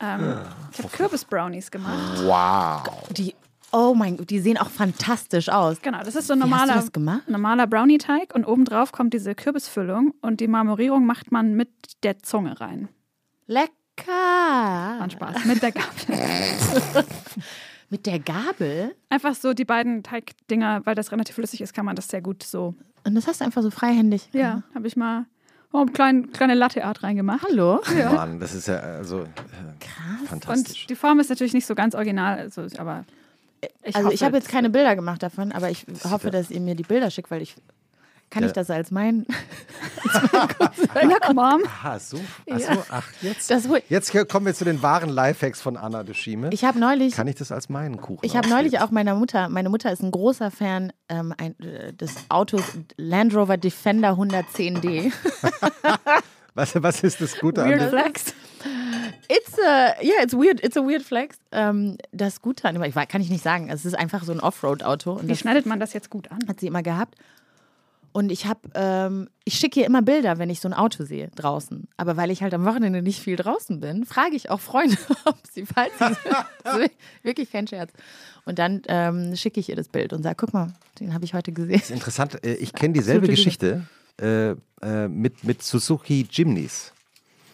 ähm, ich habe Kürbisbrownies gemacht. Wow. Die, oh mein Gott, die sehen auch fantastisch aus. Genau, das ist so ein normaler, normaler Brownie-Teig und obendrauf kommt diese Kürbisfüllung und die Marmorierung macht man mit der Zunge rein. Lecker. War ein Spaß. Mit der Gabel. Mit der Gabel? Einfach so die beiden Teigdinger, weil das relativ flüssig ist, kann man das sehr gut so. Und das hast du einfach so freihändig. Ja, habe ich mal oh, eine kleine, kleine Latte-Art reingemacht. Hallo? Mann, das ist ja also äh, Krass. fantastisch. Und die Form ist natürlich nicht so ganz original, also, aber ich also hoffe, ich habe jetzt keine Bilder gemacht davon, aber ich hoffe, dass ihr mir die Bilder schickt, weil ich kann Ja. ich das als mein Look, Mom. Aha, so. Ach so, ach, jetzt. das Jetzt kommen wir zu den wahren Lifehacks von Anna de Schieme. Ich habe neulich Kann ich das als meinen Kuchen Ich habe neulich auch meiner Mutter, meine Mutter ist ein großer Fan ähm, ein, äh, des Autos Land Rover Defender 110D. Was, was ist das Gute an Weird dem? Flex. It's a, yeah, it's weird, it's a weird flex. Ähm, das Gute an, ich, kann ich nicht sagen. Es ist einfach so ein Offroad-Auto Wie das schneidet man das jetzt gut an? hat sie immer gehabt. Und ich habe, ähm, ich schicke ihr immer Bilder, wenn ich so ein Auto sehe draußen. Aber weil ich halt am Wochenende nicht viel draußen bin, frage ich auch Freunde, ob sie, das ist wirklich kein Scherz. Und dann ähm, schicke ich ihr das Bild und sage, guck mal, den habe ich heute gesehen. Das ist interessant. äh, Ich kenne dieselbe Geschichte äh, äh, mit, mit Suzuki Jimneys.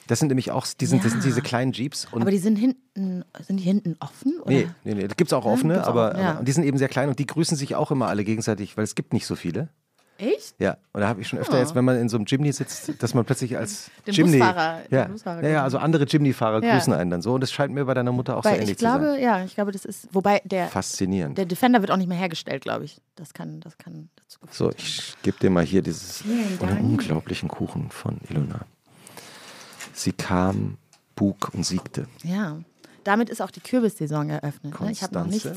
Das sind nämlich auch die sind, das sind Ja. diese kleinen Jeeps. Aber die sind hinten, sind die hinten offen? Oder? nee, nee, nee, da gibt es auch offene, auch, aber, ja. aber die sind eben sehr klein und die grüßen sich auch immer alle gegenseitig, weil es gibt nicht so viele. Echt? Ja, und da habe ich schon öfter jetzt, wenn man in so einem Jimny sitzt, dass man plötzlich als Den Jimny, Busfahrer- ja, Busfahrer ja, ja, also andere Jimny-Fahrer Ja. grüßen einen dann so und das scheint mir bei deiner Mutter auch so Weil ähnlich ich glaube, zu sein. ja, ich glaube, das ist, wobei der, Faszinierend. der Defender wird auch nicht mehr hergestellt, glaube ich. Das kann, das kann dazu geführt So, ich gebe dir mal hier dieses unglaublichen Kuchen von Ilona. Sie kam, bug und siegte. Ja. Damit ist auch die Kürbissaison eröffnet. Ne? Ich habe noch nichts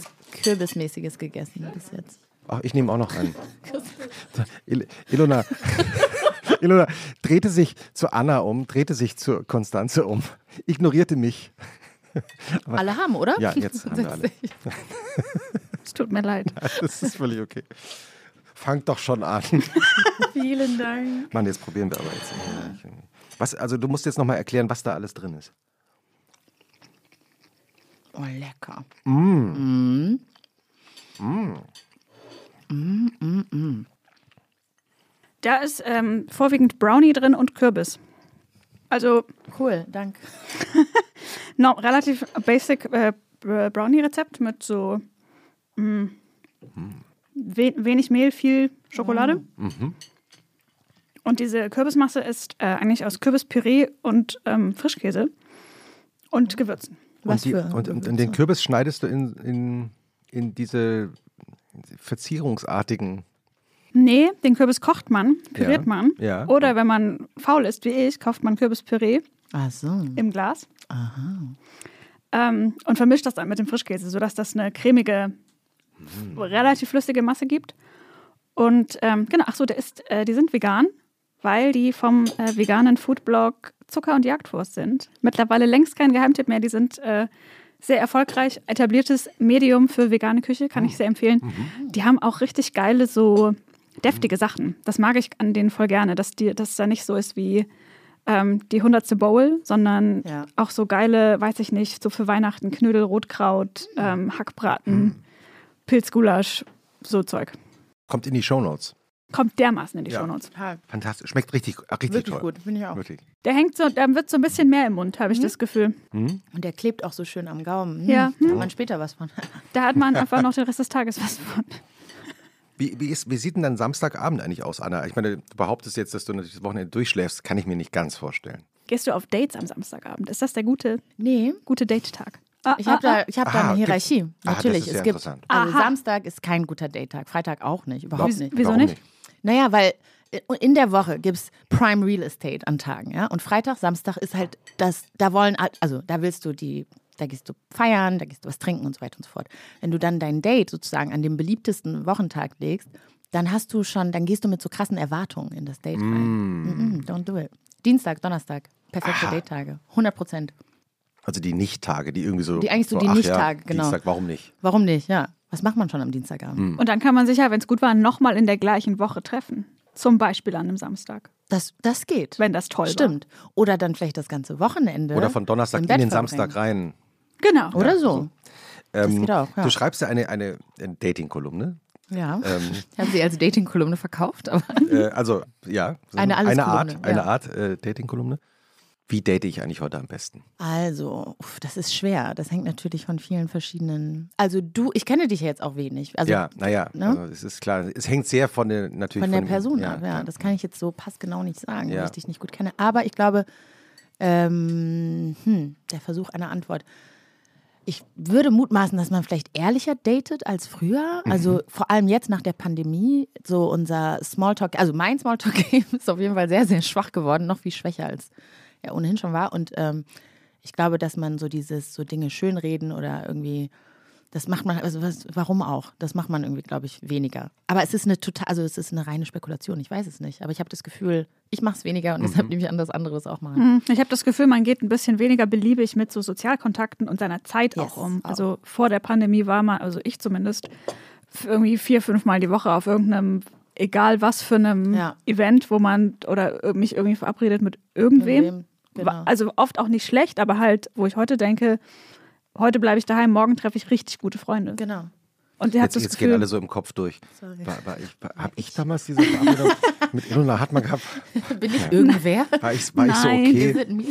Kürbismäßiges gegessen bis jetzt. Ach, ich nehme auch noch einen. Il Ilona, Ilona drehte sich zu Anna um, drehte sich zu Konstanze um, ignorierte mich. Alle haben, oder? Ja, jetzt haben wir alle. Es tut mir leid. Das ist völlig okay. Fangt doch schon an. Vielen Dank. Mann, jetzt probieren wir aber jetzt. Was, also du musst jetzt nochmal erklären, was da alles drin ist. Oh, lecker. Da ist ähm, vorwiegend Brownie drin und Kürbis. Also Cool, danke. no, relativ basic äh, Brownie-Rezept mit so mh, we wenig Mehl, viel Schokolade. Und diese Kürbismasse ist äh, eigentlich aus Kürbispüree und ähm, Frischkäse und Gewürzen. Was und, die, für und, und, und Gewürze? den Kürbis schneidest du in, in, in diese verzierungsartigen. Nee, den Kürbis kocht man, püriert Ja, man. ja. Oder wenn man faul ist wie ich, kauft man Kürbispüree Ach so. im Glas. Ähm, und vermischt das dann mit dem Frischkäse, sodass das eine cremige, relativ flüssige Masse gibt. Und ähm, genau, ach so, der ist, äh, die sind vegan, weil die vom äh, veganen Foodblog Zucker und Jagdwurst sind. Mittlerweile längst kein Geheimtipp mehr. Die sind äh, sehr erfolgreich, etabliertes Medium für vegane Küche, kann ich sehr empfehlen. Die haben auch richtig geile, so deftige Sachen. Das mag ich an denen voll gerne, dass, die, dass es da nicht so ist wie ähm, die hundertste Bowl, sondern Ja. auch so geile, weiß ich nicht, so für Weihnachten Knödel, Rotkraut, ähm, Hackbraten, Pilzgulasch, so Zeug. Kommt in die Shownotes. Kommt dermaßen in die Ja. Shownotes. Total. Fantastisch. Schmeckt richtig, ah, richtig Wirklich toll. gut, finde ich auch. Wirklich. Der hängt so, da wird so ein bisschen mehr im Mund, habe ich das Gefühl. Und der klebt auch so schön am Gaumen. Hm, Ja. Da hat man später was von. Da hat man einfach noch den Rest des Tages was von. Wie, wie, ist, wie sieht denn dann Samstagabend eigentlich aus, Anna? Ich meine, du behauptest jetzt, dass du natürlich das Wochenende durchschläfst, kann ich mir nicht ganz vorstellen. Gehst du auf Dates am Samstagabend? Ist das der gute, Nee, gute Date-Tag? Ah, ich habe ah, da, ich hab Ah, da eine gibt's- Hierarchie. Ah, das Natürlich, ist es sehr gibt. Also Aha. Samstag ist kein guter Date-Tag, Freitag auch nicht, überhaupt nicht. Wieso Warum nicht? Naja, weil äh, in der Woche gibt es Prime Real Estate an Tagen, ja. Und Freitag, Samstag ist halt das, da wollen, also da willst du die, da gehst du feiern, da gehst du was trinken und so weiter und so fort. Wenn du dann dein Date sozusagen an dem beliebtesten Wochentag legst, dann hast du schon, dann gehst du mit so krassen Erwartungen in das Date rein. Mm -mm, don't do it. Dienstag, Donnerstag, perfekte Date-Tage. 100 Prozent. Also die Nicht-Tage, die irgendwie so. Die eigentlich so die ach Nicht-Tage, ja, genau. Dienstag, warum nicht? Warum nicht? Ja. Was macht man schon am Dienstagabend? Und dann kann man sich ja, wenn es gut war, nochmal in der gleichen Woche treffen. Zum Beispiel an einem Samstag, Das, das geht. wenn das toll Stimmt. Oder dann vielleicht das ganze Wochenende. Oder von Donnerstag in den verbringen. Samstag rein. war. Genau. Oder so. Das Ähm, geht auch, ja. Du schreibst ja eine, eine, eine Dating-Kolumne. Ja. Ähm, Ich habe sie als Dating-Kolumne verkauft, aber äh, also, ja. so Eine eine Art, eine ja. Art äh, Dating-Kolumne. Wie date ich eigentlich heute am besten? also, uff, das ist schwer. Das hängt natürlich von vielen verschiedenen. Also du, ich kenne dich ja jetzt auch wenig. Also ja, naja, ne? also es ist klar. Es hängt sehr von der, natürlich von der dem- Person ab, ja. klar. Das kann ich jetzt so passgenau nicht sagen, Ja. weil ich dich nicht gut kenne. Aber ich glaube, ähm, hm, der Versuch einer Antwort. Ich würde mutmaßen, dass man vielleicht ehrlicher datet als früher. Mhm. Also vor allem jetzt nach der Pandemie, so unser Smalltalk, also mein Smalltalk-Game ist auf jeden Fall sehr, sehr schwach geworden, noch viel schwächer als er ohnehin schon war. Und ähm, ich glaube, dass man so dieses, so Dinge schönreden oder irgendwie Das macht man, also was, warum auch? Das macht man irgendwie, glaube ich, weniger. Aber es ist eine total, also es ist eine reine Spekulation, ich weiß es nicht. Aber ich habe das Gefühl, ich mache es weniger und deshalb nehme ich an, dass andere das auch machen. Hm, Ich habe das Gefühl, man geht ein bisschen weniger beliebig mit so Sozialkontakten und seiner Zeit Yes, auch um. auch. Also vor der Pandemie war man, also ich zumindest, irgendwie vier, fünf Mal die Woche auf irgendeinem, egal was für einem Ja. Event, wo man oder mich irgendwie verabredet mit irgendwem. Genau. Also oft auch nicht schlecht, aber halt, wo ich heute denke, heute bleibe ich daheim, morgen treffe ich richtig gute Freunde. Genau. Und der hat Jetzt, das jetzt Gefühl, gehen alle so im Kopf durch. Sorry. War, war ich, war, hab ich damals diese Verabredung mit Ilona Hartmann gehabt? Bin ich irgendwer? War ich, war ich so Nein. okay? Is it me?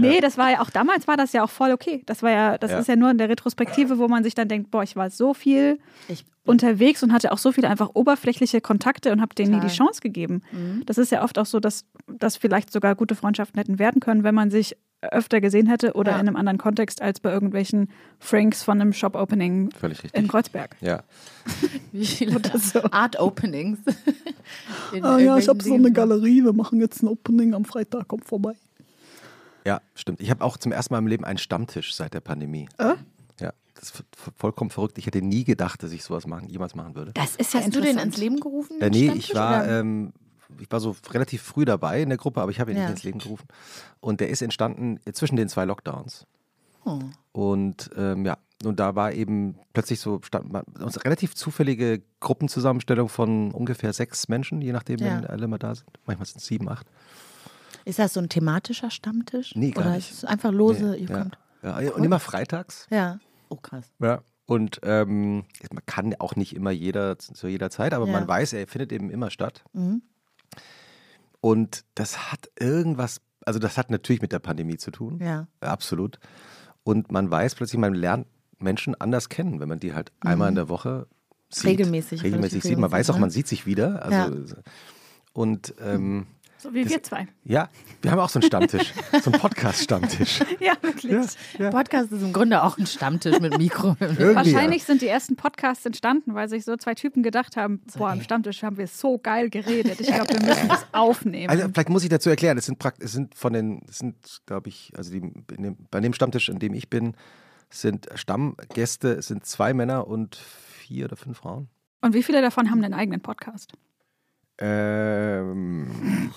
Nee, das war ja auch damals war das ja auch voll okay. Das war ja, das Ja. ist ja nur in der Retrospektive, wo man sich dann denkt, boah, ich war so viel Ich, unterwegs und hatte auch so viele einfach oberflächliche Kontakte und habe denen nie die Chance gegeben. Das ist ja oft auch so, dass das vielleicht sogar gute Freundschaften hätten werden können, wenn man sich öfter gesehen hätte oder Ja. in einem anderen Kontext als bei irgendwelchen Franks von einem Shop-Opening Völlig richtig. in Kreuzberg. Ja. wie viele so. Art Openings? In Ah ja, ich habe so eine Galerie, wir machen jetzt ein Opening am Freitag, kommt vorbei. ja, stimmt. Ich habe auch zum ersten Mal im Leben einen Stammtisch seit der Pandemie. Äh? Ja, das ist vollkommen verrückt. Ich hätte nie gedacht, dass ich sowas machen, jemals machen würde. Das ist ja Hast du den ins Leben gerufen? Äh, nee, ich war, oder? ähm, ich war so relativ früh dabei in der Gruppe, aber ich habe ihn Ja. nicht ins Leben gerufen. Und der ist entstanden zwischen den zwei Lockdowns. Oh. Und ähm, ja, und da war eben plötzlich so stand, uns relativ zufällige Gruppenzusammenstellung von ungefähr sechs Menschen, je nachdem, Ja. wenn alle mal da sind. Manchmal sind es sieben, acht. Ist das so ein thematischer Stammtisch? Nee, gar Oder nicht. ist es einfach lose, Nee, ihr ja. kommt? Ja, und immer freitags. Ja. Oh, krass. Ja. Und ähm, man kann auch nicht immer jeder zu jeder Zeit, aber Ja. man weiß, er findet eben immer statt. Mhm. Und das hat irgendwas, also das hat natürlich mit der Pandemie zu tun. Ja. Absolut. Und man weiß plötzlich, man lernt Menschen anders kennen, wenn man die halt einmal in der Woche sieht. Mhm. Regelmäßig, Regelmäßig sieht. Man weiß auch, man sieht sich wieder. Also, Und ähm, So wie Das- wir zwei. ja, wir haben auch so einen Stammtisch, so einen Podcast-Stammtisch. Ja, wirklich. Ja. Podcast ist im Grunde auch ein Stammtisch mit Mikro. Wahrscheinlich sind die ersten Podcasts entstanden, weil sich so zwei Typen gedacht haben, boah, am. Stammtisch haben wir so geil geredet. Ich glaube, wir müssen das aufnehmen. Also vielleicht muss ich dazu erklären, es sind, es sind von den, es sind, glaube ich, also die, in dem, bei dem Stammtisch, in dem ich bin, sind Stammgäste, es sind zwei Männer und vier oder fünf Frauen. Und wie viele davon haben einen eigenen Podcast? Ähm,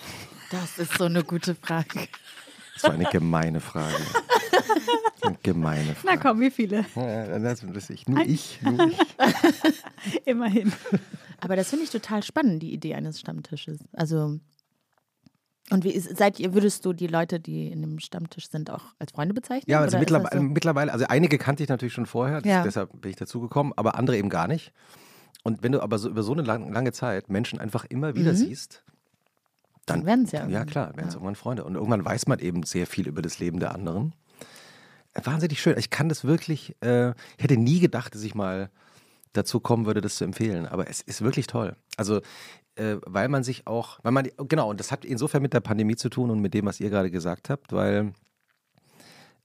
Das ist so eine gute Frage. das war eine gemeine Frage. Eine gemeine Na Frage. komm, wie viele? Ja, das ich. Nur ich, nur ich. Immerhin. Aber das finde ich total spannend, die Idee eines Stammtisches. Also, und wie ist, seid ihr, würdest du die Leute, die in dem Stammtisch sind, auch als Freunde bezeichnen? Ja, also mittlerweile, so- mittlerweile, also einige kannte ich natürlich schon vorher, Ja. deshalb bin ich dazugekommen, aber andere eben gar nicht. Und wenn du aber so über so eine lang, lange Zeit Menschen einfach immer wieder Mhm. siehst, dann Dann werden's ja Ja, klar, werden es Ja. irgendwann Freunde. Und irgendwann weiß man eben sehr viel über das Leben der anderen. Äh, Wahnsinnig schön. Ich kann das wirklich, äh, ich hätte nie gedacht, dass ich mal dazu kommen würde, das zu empfehlen. Aber es ist wirklich toll. Also, äh, weil man sich auch, weil man, genau, und das hat insofern mit der Pandemie zu tun und mit dem, was ihr gerade gesagt habt, weil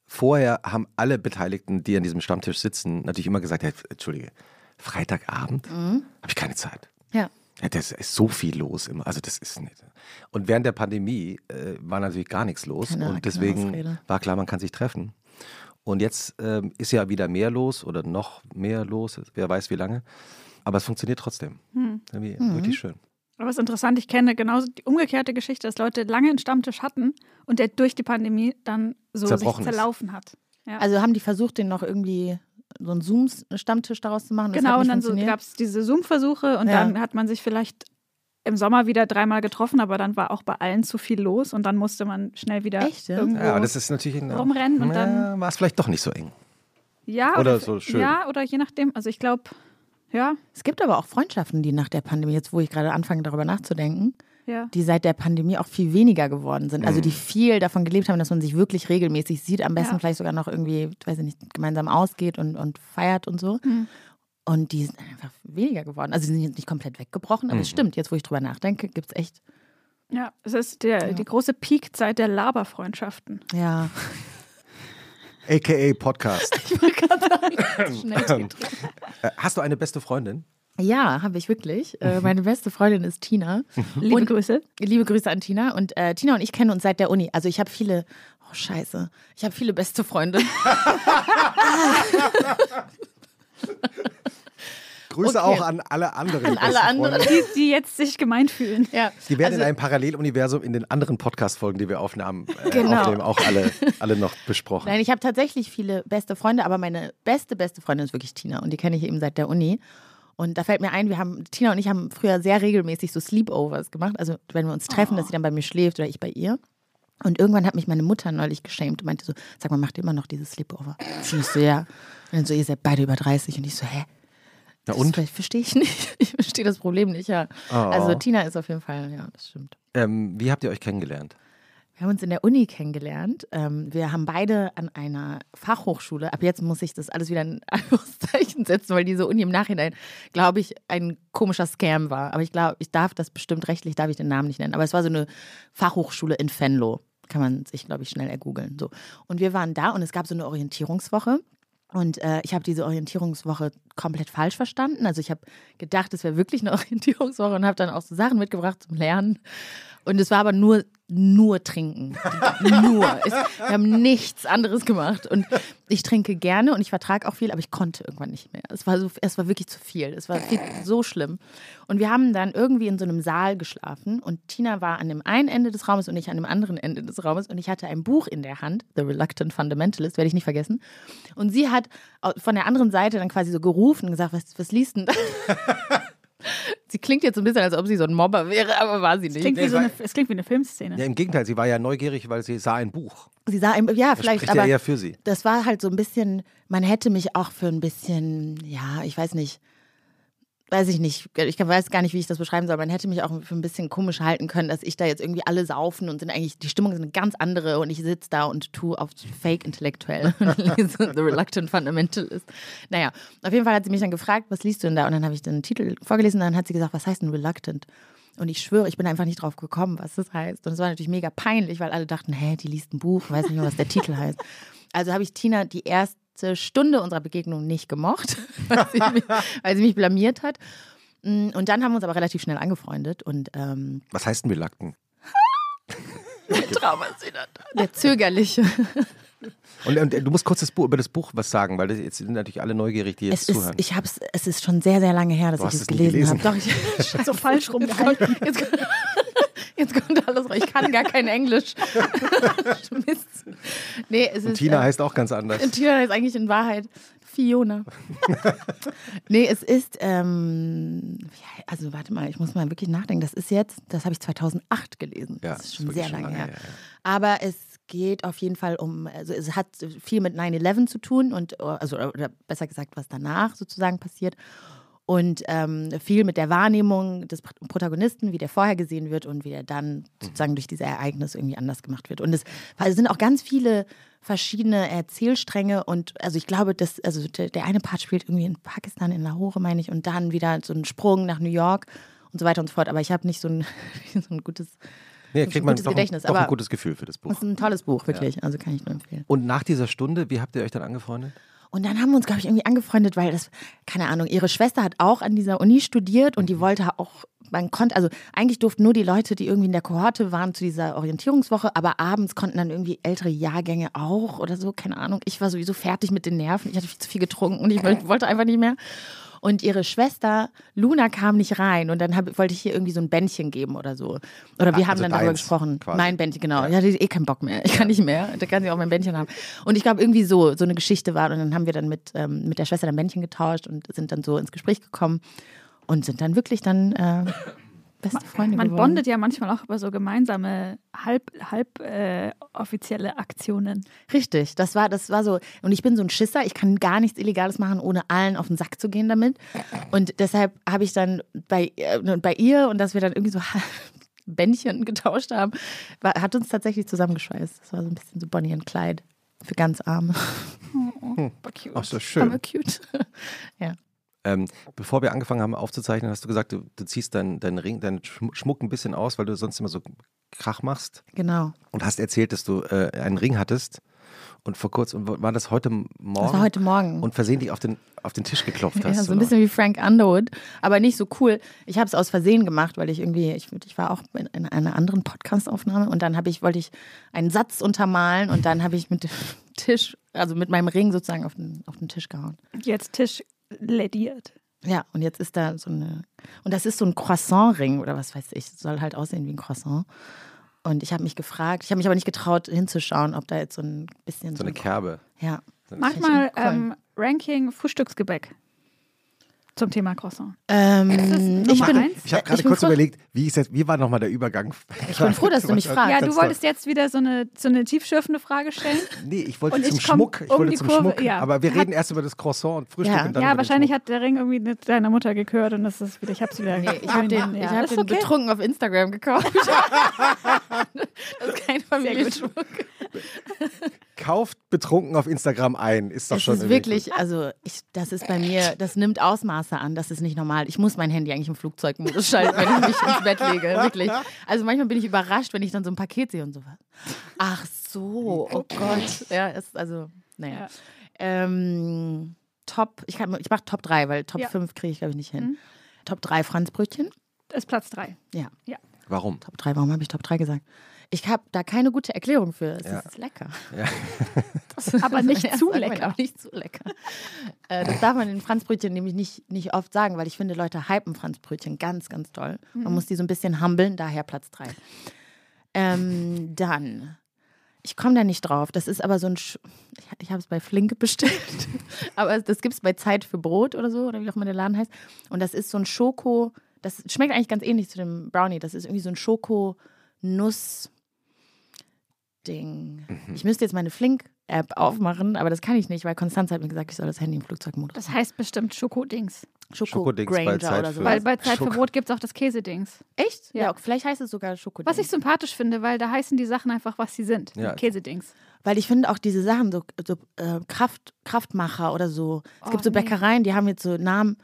vorher haben alle Beteiligten, die an diesem Stammtisch sitzen, natürlich immer gesagt, ja, entschuldige, Freitagabend habe ich keine Zeit. Ja. Ja, das ist so viel los immer. Also das ist nicht. Und während der Pandemie äh, war natürlich gar nichts los. Keine- und deswegen Ausrede. war klar, man kann sich treffen. Und jetzt ähm, ist ja wieder mehr los oder noch mehr los, wer weiß wie lange. Aber es funktioniert trotzdem. Irgendwie Mhm. Wirklich schön. Aber es ist interessant, ich kenne genauso die umgekehrte Geschichte, dass Leute lange einen Stammtisch hatten und der durch die Pandemie dann so sich Zerbrochen ist. zerlaufen hat. Ja. Also haben die versucht, den noch irgendwie so einen Zoom-Stammtisch daraus zu machen? Das genau, und dann so gab es diese Zoom-Versuche und Ja. dann hat man sich vielleicht im Sommer wieder dreimal getroffen, aber dann war auch bei allen zu viel los und dann musste man schnell wieder Echt, ja? irgendwo. Ja, das ist natürlich ein, rumrennen und dann- war es vielleicht doch nicht so eng. ja, oder oder, so schön. Ja, oder je nachdem. Also ich glaube, ja, Es gibt aber auch Freundschaften, die nach der Pandemie, jetzt wo ich gerade anfange, darüber nachzudenken, ja. die seit der Pandemie auch viel weniger geworden sind. Mhm. Also die viel davon gelebt haben, dass man sich wirklich regelmäßig sieht, am besten Ja. vielleicht sogar noch irgendwie, weiß ich nicht, gemeinsam ausgeht und, und feiert und so. Mhm. Und die sind einfach weniger geworden. Also die sind jetzt nicht komplett weggebrochen, aber es Mhm. stimmt, jetzt wo ich drüber nachdenke, gibt es echt, Ja, es ist der, die große Peakzeit der Laberfreundschaften. ja, AKA Podcast. schnell. Äh, Hast du eine beste Freundin? Ja, habe ich wirklich. Äh, meine beste Freundin ist Tina. Liebe Und- Grüße. Liebe Grüße an Tina. Und äh, Tina und ich kennen uns seit der Uni. Also ich habe viele, oh scheiße, ich habe viele beste Freunde. Grüße Okay. auch an alle anderen. An alle anderen. Die, die jetzt sich gemeint fühlen. Ja. Die werden Also- in einem Paralleluniversum in den anderen Podcast-Folgen, die wir aufnahmen, äh, Genau. aufnehmen, auch alle, alle noch besprochen. Nein, ich habe tatsächlich viele beste Freunde, aber meine beste, beste Freundin ist wirklich Tina und die kenne ich eben seit der Uni. Und da fällt mir ein, wir haben, Tina und ich haben früher sehr regelmäßig so Sleepovers gemacht. Also wenn wir uns treffen, dass sie dann bei mir schläft oder ich bei ihr. Und irgendwann hat mich meine Mutter neulich geschämt und meinte so, sag mal, macht ihr immer noch dieses Sleepover? Und ich so, ja. Und dann so, ihr seid beide über 30. Und ich so, hä? Na Das und? verstehe ich nicht. Ich verstehe das Problem nicht, ja. Oh. Also Tina ist auf jeden Fall, ja, das stimmt. Ähm, wie habt ihr euch kennengelernt? Wir haben uns in der Uni kennengelernt. Ähm, wir haben beide an einer Fachhochschule, ab jetzt muss ich das alles wieder in Anführungszeichen setzen, weil diese Uni im Nachhinein, glaube ich, ein komischer Scam war. Aber ich glaube, ich darf das bestimmt rechtlich, darf ich den Namen nicht nennen. Aber es war so eine Fachhochschule in Venlo. Kann man sich, glaube ich, schnell ergoogeln. So. Und wir waren da und es gab so eine Orientierungswoche. Und äh, ich habe diese Orientierungswoche komplett falsch verstanden. Also ich habe gedacht, es wäre wirklich eine Orientierungswoche und habe dann auch so Sachen mitgebracht zum Lernen. Und es war aber nur, nur trinken. nur. Es, wir haben nichts anderes gemacht. Und ich trinke gerne und ich vertrage auch viel, aber ich konnte irgendwann nicht mehr. Es war, so, es war wirklich zu viel. Es war viel, so schlimm. Und wir haben dann irgendwie in so einem Saal geschlafen und Tina war an dem einen Ende des Raumes und ich an dem anderen Ende des Raumes und ich hatte ein Buch in der Hand, The Reluctant Fundamentalist, werde ich nicht vergessen. Und sie hat von der anderen Seite dann quasi so gerufen und gesagt, was, was liest denn da? Sie klingt jetzt so ein bisschen, als ob sie so ein Mobber wäre, aber war sie Es nicht. klingt, wie so eine, es klingt wie eine Filmszene. Ja, im Gegenteil, sie war ja neugierig, weil sie sah ein Buch. Sie sah, im- ja, Das vielleicht, spricht aber ja eher für sie. das war halt so ein bisschen, man hätte mich auch für ein bisschen, ja, ich weiß nicht, weiß ich nicht, ich weiß gar nicht, wie ich das beschreiben soll, man hätte mich auch für ein bisschen komisch halten können, dass ich da jetzt irgendwie alle saufen und sind eigentlich, die Stimmung ist eine ganz andere und ich sitze da und tue auf fake intellektuell und lese The Reluctant Fundamentalist. Naja, auf jeden Fall hat sie mich dann gefragt, was liest du denn da? Und dann habe ich den Titel vorgelesen und dann hat sie gesagt, was heißt denn Reluctant? Und ich schwöre, ich bin einfach nicht drauf gekommen, was das heißt. Und es war natürlich mega peinlich, weil alle dachten, hä, die liest ein Buch, weiß nicht mehr, was der Titel heißt. Also habe ich Tina die erste Stunde unserer Begegnung nicht gemocht, weil sie mich, weil sie mich blamiert hat. Mm, Und dann haben wir uns aber relativ schnell angefreundet und ähm, Was heißt denn Reluctant? der zögerliche. Und, und du musst kurz das Buch, über das Buch was sagen, weil das, jetzt sind natürlich alle neugierig, die jetzt Es ist, zuhören. ich hab's, es ist schon sehr, sehr lange her, dass Du ich es gelesen, gelesen. habe. Doch, ich, so falsch rumgehalten. Jetzt, kommt- alles raus. Ich kann gar kein Englisch. Mist. Nee, es und ist. Tina äh, heißt auch ganz anders. Tina ist eigentlich in Wahrheit Fiona. nee, es ist, ähm, ja, also warte mal, ich muss mal wirklich nachdenken. Das ist jetzt, das habe ich 2008 gelesen. Ja, das ist schon sehr lange, lange her. her, ja. Aber es geht auf jeden Fall um, also es hat viel mit 9-11 zu tun und, also, oder besser gesagt, was danach sozusagen passiert. Und ähm, viel mit der Wahrnehmung des Pr- Protagonisten, wie der vorher gesehen wird und wie der dann sozusagen durch diese Ereignisse irgendwie anders gemacht wird. Und es weil es sind auch ganz viele verschiedene Erzählstränge und also ich glaube, dass, also der, der eine Part spielt irgendwie in Pakistan, in Lahore, meine ich, und dann wieder so ein Sprung nach New York und so weiter und so fort. Aber ich habe nicht so ein, so ein gutes, ein kriegt man doch, ein, Gedächtnis, doch ein gutes Gefühl für das das Buch. ist ein tolles Buch, wirklich. Also kann ich nur empfehlen. Und nach dieser Stunde, wie habt ihr euch dann angefreundet? Und dann haben wir uns, glaube ich, irgendwie angefreundet, weil das, keine Ahnung, ihre Schwester hat auch an dieser Uni studiert und die wollte auch, man konnte, also eigentlich durften nur die Leute, die irgendwie in der Kohorte waren zu dieser Orientierungswoche, aber abends konnten dann irgendwie ältere Jahrgänge auch oder so, keine Ahnung. Ich war sowieso fertig mit den Nerven, ich hatte viel zu viel getrunken und ich wollte einfach nicht mehr. Und ihre Schwester Luna kam nicht rein und dann hab, wollte ich ihr irgendwie so ein Bändchen geben oder so. Oder wir Ah, haben also dann darüber gesprochen. quasi. Mein Bändchen, genau. Ich hatte eh keinen Bock mehr. Ich kann nicht mehr. Da kann sie auch mein Bändchen haben. Und ich glaube, irgendwie so, so eine Geschichte war. Und dann haben wir dann mit, ähm, mit der Schwester ein Bändchen getauscht und sind dann so ins Gespräch gekommen und sind dann wirklich dann äh, beste Freunde Man geworden. bondet ja manchmal auch über so gemeinsame halb, halb äh, offizielle Aktionen. Richtig, das war, das war so. Und ich bin so ein Schisser, ich kann gar nichts Illegales machen, ohne allen auf den Sack zu gehen damit. Und deshalb habe ich dann bei, äh, bei ihr und dass wir dann irgendwie so Bändchen getauscht haben, war, hat uns tatsächlich zusammengeschweißt. Das war so ein bisschen so Bonnie und Clyde für ganz Arme. Aber cute. Ach, so Aber schön. cute. ja. Ähm, bevor wir angefangen haben aufzuzeichnen, hast du gesagt, du, du ziehst deinen dein Ring, deinen Schm- Schmuck ein bisschen aus, weil du sonst immer so Krach machst. Genau. Und hast erzählt, dass du äh, einen Ring hattest. Und vor kurzem, und war das heute Morgen? Das war heute Morgen. Und versehentlich auf den, auf den Tisch geklopft Ja, hast. so ein bisschen wie Frank Underwood, aber nicht so cool. Ich habe es aus Versehen gemacht, weil ich irgendwie, ich, ich war auch in, in einer anderen Podcast-Aufnahme und dann habe ich, wollte ich einen Satz untermalen und dann habe ich mit dem Tisch, also mit meinem Ring sozusagen auf den, auf den Tisch gehauen. Jetzt Tisch lädiert. Ja, und jetzt ist da so eine. Und das ist so ein Croissant-Ring oder was weiß ich. Soll halt aussehen wie ein Croissant. Und ich habe mich gefragt, ich habe mich aber nicht getraut hinzuschauen, ob da jetzt so ein bisschen. So eine Kerbe. Ja. Mach mal ähm, Ranking Frühstücksgebäck zum Thema Croissant. Ähm, ich bin, eins? Ich habe gerade kurz froh- überlegt, wie, ist jetzt, wie war nochmal der Übergang? Ich bin froh, dass du mich fragst. Ja, du wolltest jetzt wieder so eine, so eine tiefschürfende Frage stellen. Nee, ich wollte Und zum ich Schmuck. Ich um wollte die zum Kurve, Schmuck. ja. Aber wir Hat- reden erst über das Croissant und Frühstück Ja. und dann ja, wahrscheinlich hat der Ring irgendwie mit deiner Mutter gehört und das ist wieder, ich hab's wieder. Nee, ich habe den, ich ja, hab ist den okay. betrunken auf Instagram gekauft. das ist kein Familienschmuck. Kauft betrunken auf Instagram ein. Ist doch Das schon ist irgendwie wirklich, also ich, das ist bei mir, das nimmt Ausmaße an, das ist nicht normal. Ich muss mein Handy eigentlich im Flugzeugmodus schalten, wenn ich mich ins Bett lege, wirklich. Also manchmal bin ich überrascht, wenn ich dann so ein Paket sehe und so. Ach so, oh Gott. Ja, ist also, naja. Ja. Ähm, Top, ich, kann- ich mache Top 3, weil Top Ja. 5 kriege ich, glaube ich, nicht hin. Mhm. Top 3 Franzbrötchen. Das ist Platz drei. Ja, Warum? Top 3, warum habe ich Top 3 gesagt? Ich habe da keine gute Erklärung für. Es Ja. ist lecker. Ja. Das- Aber nicht zu lecker. Aber nicht zu lecker. äh, das darf man in Franzbrötchen nämlich nicht, nicht oft sagen, weil ich finde, Leute hypen Franzbrötchen ganz, ganz toll. Man Mhm. muss die so ein bisschen humbeln, daher Platz 3. Ähm, dann, ich komme da nicht drauf. Das ist aber so ein, Sch ich, ich habe es bei Flinke bestellt, aber das gibt es bei Zeit für Brot oder so, oder wie auch immer der Laden heißt. Und das ist so ein Schoko, das schmeckt eigentlich ganz ähnlich zu dem Brownie. Das ist irgendwie so ein Schoko-Nuss. Ding. Mhm. Ich müsste jetzt meine Flink-App aufmachen, aber das kann ich nicht, weil Konstanz hat mir gesagt, ich soll das Handy im Flugzeugmodus. Das heißt bestimmt Schokodings. Schoko Schokodings bei Zeit oder so. Weil bei Zeit für Schoko- Brot gibt es auch das Käsedings. Echt? Ja. Ja. vielleicht heißt es sogar Schokodings. Was ich sympathisch finde, weil da heißen die Sachen einfach, was sie sind. Ja. Käsedings. Weil ich finde auch diese Sachen, so, so äh, Kraft, Kraftmacher oder so. Es Oh, gibt so nee. Bäckereien, die haben jetzt so Namen,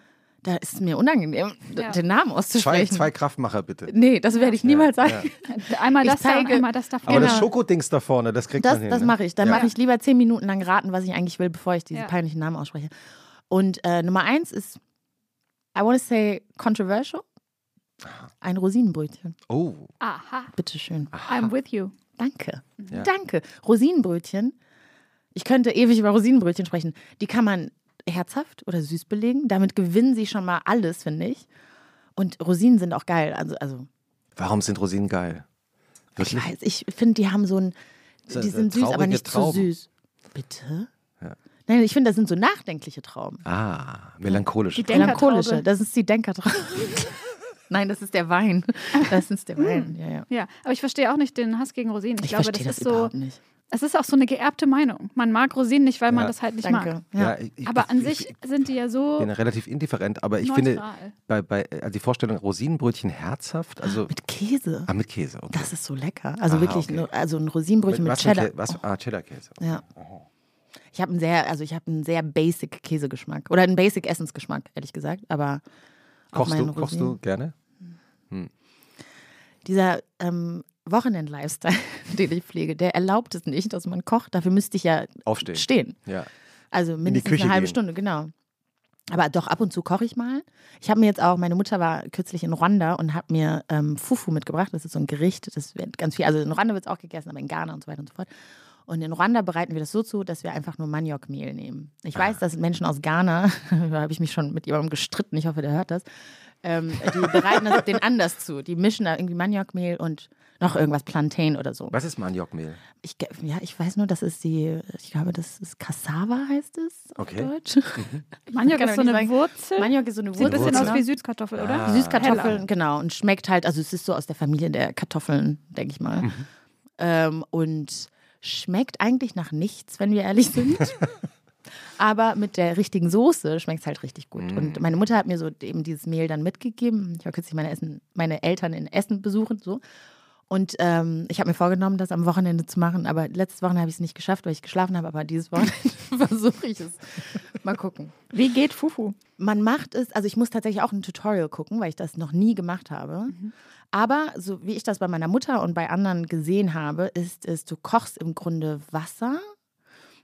da ist es mir unangenehm, Ja. den Namen Zwei, auszusprechen. zwei Kraftmacher bitte. Nee, das werde ich niemals sagen. Einmal Ich das da und zeige- einmal das da Aber vorne. das Schokodings da vorne, das kriegt Das, man hin. das ne? mache ich. Dann Ja. mache ich lieber zehn Minuten lang raten, was ich eigentlich will, bevor ich diese Ja. peinlichen Namen ausspreche. Und äh, Nummer eins ist, I want to say controversial. Ein Rosinenbrötchen. Oh, Aha, Bitteschön. I'm with you. Danke. Ja. Danke. Rosinenbrötchen. Ich könnte ewig über Rosinenbrötchen sprechen. Die kann man herzhaft oder süß belegen. Damit gewinnen sie schon mal alles, finde ich. Und Rosinen sind auch geil. Also, also warum sind Rosinen geil? ich Wirklich? weiß, ich finde, die haben so ein. Die sind süß, aber nicht Trauben. zu süß. Bitte? Ja. Nein, ich finde, das sind so nachdenkliche Trauben. Ah, melancholisch. Die. Melancholische. Das ist die Denkertraube. Nein, das ist der Wein. Das ist der Wein. Ja, ja. Ja, aber ich verstehe auch nicht den Hass gegen Rosinen. Ich, Ich, glaube, verstehe das das, ist so, überhaupt nicht. Es ist auch so eine geerbte Meinung. Man mag Rosinen nicht, weil man Ja. das halt nicht Danke. mag. Ja. ich, ich, Aber an ich, sich sind die ja so bin relativ indifferent, aber ich neutral. finde, bei, bei, also die Vorstellung Rosinenbrötchen herzhaft, also Mit Käse. ah, mit Käse. Okay. Das ist so lecker. Also Aha, wirklich, okay. nur- also ein Rosinenbrötchen mit, was für Cheddar. Kä- was, ah, Cheddar-Käse. Ja. Ich habe einen sehr, also ich habe einen sehr basic Käsegeschmack oder einen basic Essensgeschmack, ehrlich gesagt. Aber Kochst du, kochst du gerne? Dieser ähm, Wochenend-Lifestyle, den ich pflege, der erlaubt es nicht, dass man kocht. Dafür müsste ich ja Aufstehen. stehen. Ja. Also mindestens eine halbe gehen. Stunde, genau. Aber doch ab und zu koche ich mal. Ich habe mir jetzt auch, meine Mutter war kürzlich in Ruanda und hat mir ähm, Fufu mitgebracht. Das ist so ein Gericht, das wird ganz viel, also in Ruanda wird es auch gegessen, aber in Ghana und so weiter und so fort. Und in Ruanda bereiten wir das so zu, dass wir einfach nur Maniokmehl nehmen. Ich weiß, dass Menschen aus Ghana, da habe ich mich schon mit jemandem gestritten, ich hoffe, der hört das, ähm, die bereiten das den anders zu. Die mischen da irgendwie Maniokmehl und noch irgendwas Plantain oder so. Was ist Maniokmehl? Ich, ja, ich weiß nur, das ist die, ich glaube, das ist Cassava heißt es auf Okay. Deutsch. Maniok Kann ist so eine sagen. Wurzel. Maniok ist so eine Sieht ein Wurzel. bisschen aus ne? wie Süßkartoffel, oder? Ah. Süßkartoffeln, Heller. genau. Und schmeckt halt, also es ist so aus der Familie der Kartoffeln, denke ich mal. Ähm, und schmeckt eigentlich nach nichts, wenn wir ehrlich sind. Aber mit der richtigen Soße schmeckt es halt richtig gut. Und meine Mutter hat mir so eben dieses Mehl dann mitgegeben. Ich war kürzlich meine, Essen, meine Eltern in Essen besuchen. So. Und ähm, ich habe mir vorgenommen, das am Wochenende zu machen. Aber letztes Wochenende habe ich es nicht geschafft, weil ich geschlafen habe. Aber dieses Wochenende versuche ich es. Mal gucken. Wie geht Fufu? Man macht es, also ich muss tatsächlich auch ein Tutorial gucken, weil ich das noch nie gemacht habe. Aber so wie ich das bei meiner Mutter und bei anderen gesehen habe, ist es, du kochst im Grunde Wasser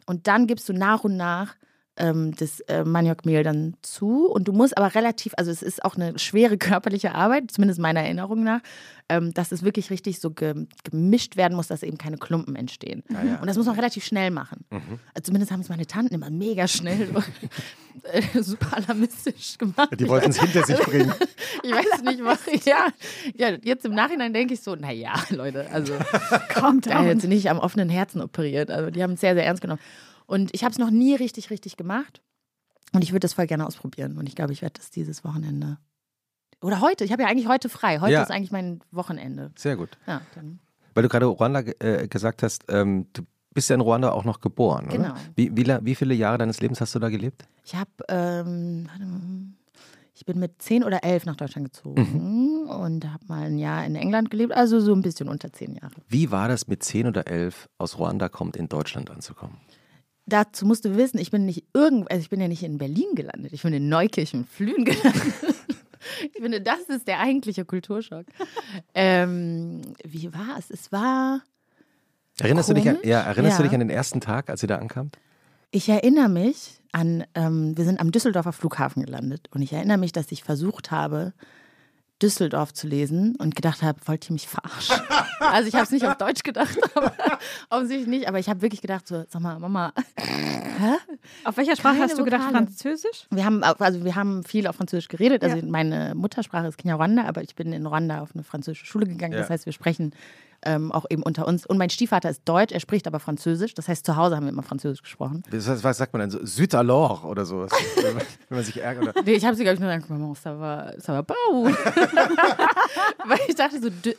und dann gibst du nach und nach ähm, das äh, Maniokmehl dann zu und du musst aber relativ, also es ist auch eine schwere körperliche Arbeit, zumindest meiner Erinnerung nach, ähm, dass es wirklich richtig so ge gemischt werden muss, dass eben keine Klumpen entstehen. Ja, ja. Und das muss man relativ schnell machen. Mhm. Also zumindest haben es meine Tanten immer mega schnell, äh, super alarmistisch gemacht. Die wollten es hinter sich bringen. Ich weiß nicht, was. Ja, ja jetzt im Nachhinein denke ich so, naja, Leute, also Kommt da jetzt nicht am offenen Herzen operiert. Also die haben es sehr, sehr ernst genommen. Und ich habe es noch nie richtig, richtig gemacht. Und ich würde das voll gerne ausprobieren. Und ich glaube, ich werde das dieses Wochenende. Oder heute. Ich habe ja eigentlich heute frei. Heute Ja. ist eigentlich mein Wochenende. Sehr gut. Ja, dann. Weil du gerade Ruanda äh, gesagt hast, ähm, du bist ja in Ruanda auch noch geboren, Genau. oder? Wie, wie, wie viele Jahre deines Lebens hast du da gelebt? Ich habe, ähm, ich bin mit zehn oder elf nach Deutschland gezogen und habe mal ein Jahr in England gelebt. Also so ein bisschen unter zehn Jahre. Wie war das mit zehn oder elf aus Ruanda kommt in Deutschland anzukommen? Dazu musst du wissen, ich bin nicht irgend, also ich bin ja nicht in Berlin gelandet, ich bin in Neukirchen Flühen gelandet. Ich finde, das ist der eigentliche Kulturschock. Ähm, wie war es? Es war, Erinnerst, du dich, an, ja, erinnerst du Ja. dich an den ersten Tag, als ihr da ankamt? ich erinnere mich an, ähm, wir sind am Düsseldorfer Flughafen gelandet und ich erinnere mich, dass ich versucht habe, Düsseldorf zu lesen und gedacht habe, wollt ihr mich verarschen? Also ich habe es nicht auf Deutsch gedacht, aber offensichtlich nicht, aber ich habe wirklich gedacht, so, sag mal, Mama, Auf welcher Sprache Keine hast du gedacht? Vokale. Französisch? Wir haben, also wir haben viel auf Französisch geredet. Also Ja. meine Muttersprache ist Kinyarwanda, aber ich bin in Rwanda auf eine französische Schule gegangen. Das Ja. heißt, wir sprechen ähm, auch eben unter uns. Und mein Stiefvater ist Deutsch, er spricht aber Französisch. Das heißt, zu Hause haben wir immer Französisch gesprochen. Was, was sagt man denn so? Süd alors oder so? wenn, man, wenn man sich ärgert. Oder? Nee, ich habe sie, glaube ich, nur gesagt, Maman, ça va, ça va pas. ou? Weil ich dachte so, Dü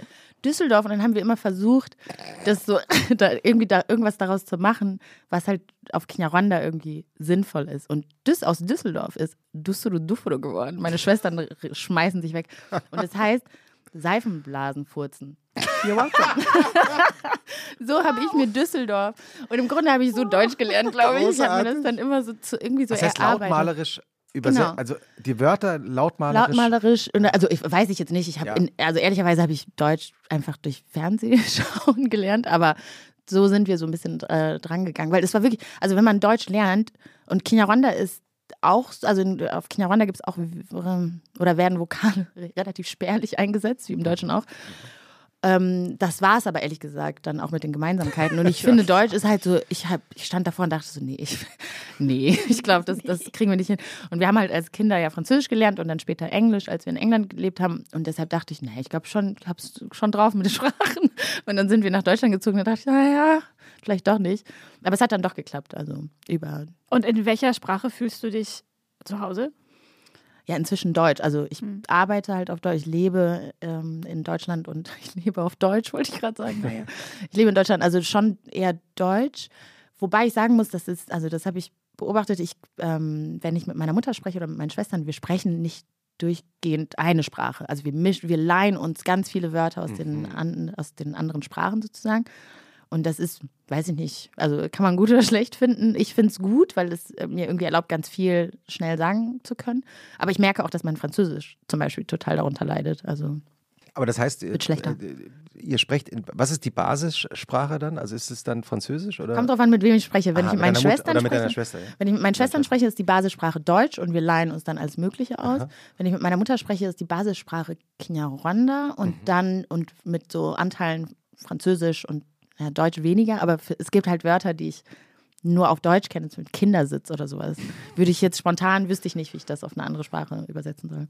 Düsseldorf. Und dann haben wir immer versucht, das so, da irgendwie da irgendwas daraus zu machen, was halt auf Kinyarwanda irgendwie sinnvoll ist. Und Düs aus Düsseldorf ist Dussuru Dufuru geworden. Meine Schwestern schmeißen sich weg. Und das heißt, Seifenblasen furzen. You're welcome. so habe ich mir Düsseldorf. Und im Grunde habe ich so Deutsch gelernt, glaube ich. Ich habe mir das dann immer so zu, irgendwie so Das heißt erarbeitet. lautmalerisch übersetzt. Genau. Also die Wörter lautmalerisch. Lautmalerisch, also ich weiß ich jetzt nicht. Ich habe, Ja. also ehrlicherweise habe ich Deutsch einfach durch Fernsehschauen gelernt, aber so sind wir so ein bisschen äh, dran gegangen, weil es war wirklich, also wenn man Deutsch lernt und Kinyarwanda ist auch, also in, auf Kinyarwanda gibt es auch ähm, oder werden Vokale relativ spärlich eingesetzt, wie im Deutschen auch. Ähm, das war es aber ehrlich gesagt dann auch mit den Gemeinsamkeiten. Und ich finde, Deutsch ist halt so, ich, hab, ich stand davor und dachte so, nee, ich, nee, ich glaube, das, das kriegen wir nicht hin. Und wir haben halt als Kinder ja Französisch gelernt und dann später Englisch, als wir in England gelebt haben. Und deshalb dachte ich, nee, ich glaube schon, ich habe es schon drauf mit den Sprachen. Und dann sind wir nach Deutschland gezogen und da dachte ich, naja, vielleicht doch nicht. Aber es hat dann doch geklappt, also über Und in welcher Sprache fühlst du dich zu Hause? Ja, inzwischen Deutsch. Also ich Hm. arbeite halt auf Deutsch. Ich lebe ähm, in Deutschland und ich lebe auf Deutsch, wollte ich gerade sagen. Naja. Ich lebe in Deutschland, also schon eher Deutsch. Wobei ich sagen muss, das ist, also das habe ich beobachtet, ich, ähm, wenn ich mit meiner Mutter spreche oder mit meinen Schwestern, wir sprechen nicht durchgehend eine Sprache. Also wir mischen, wir leihen uns ganz viele Wörter aus, den, an, aus den anderen Sprachen sozusagen. Und das ist, weiß ich nicht, also kann man gut oder schlecht finden. Ich finde es gut, weil es äh, mir irgendwie erlaubt, ganz viel schnell sagen zu können. Aber ich merke auch, dass mein Französisch zum Beispiel total darunter leidet. Also Aber das heißt, Wird schlechter. äh, ihr sprecht, in, was ist die Basissprache dann? Also ist es dann Französisch oder? kommt drauf an, mit wem ich spreche. Wenn Aha, ich mit mit meinen Mutter Schwestern oder mit deiner spreche, Schwester, ja? wenn ich mit meinen Schwestern spreche, ist die Basissprache Deutsch und wir leihen uns dann alles Mögliche aus. Aha. Wenn ich mit meiner Mutter spreche, ist die Basissprache Kinyarwanda und Mhm. dann und mit so Anteilen Französisch und ja, Deutsch weniger, aber es gibt halt Wörter, die ich nur auf Deutsch kenne, zum Beispiel Kindersitz oder sowas. Würde ich jetzt spontan, wüsste ich nicht, wie ich das auf eine andere Sprache übersetzen soll.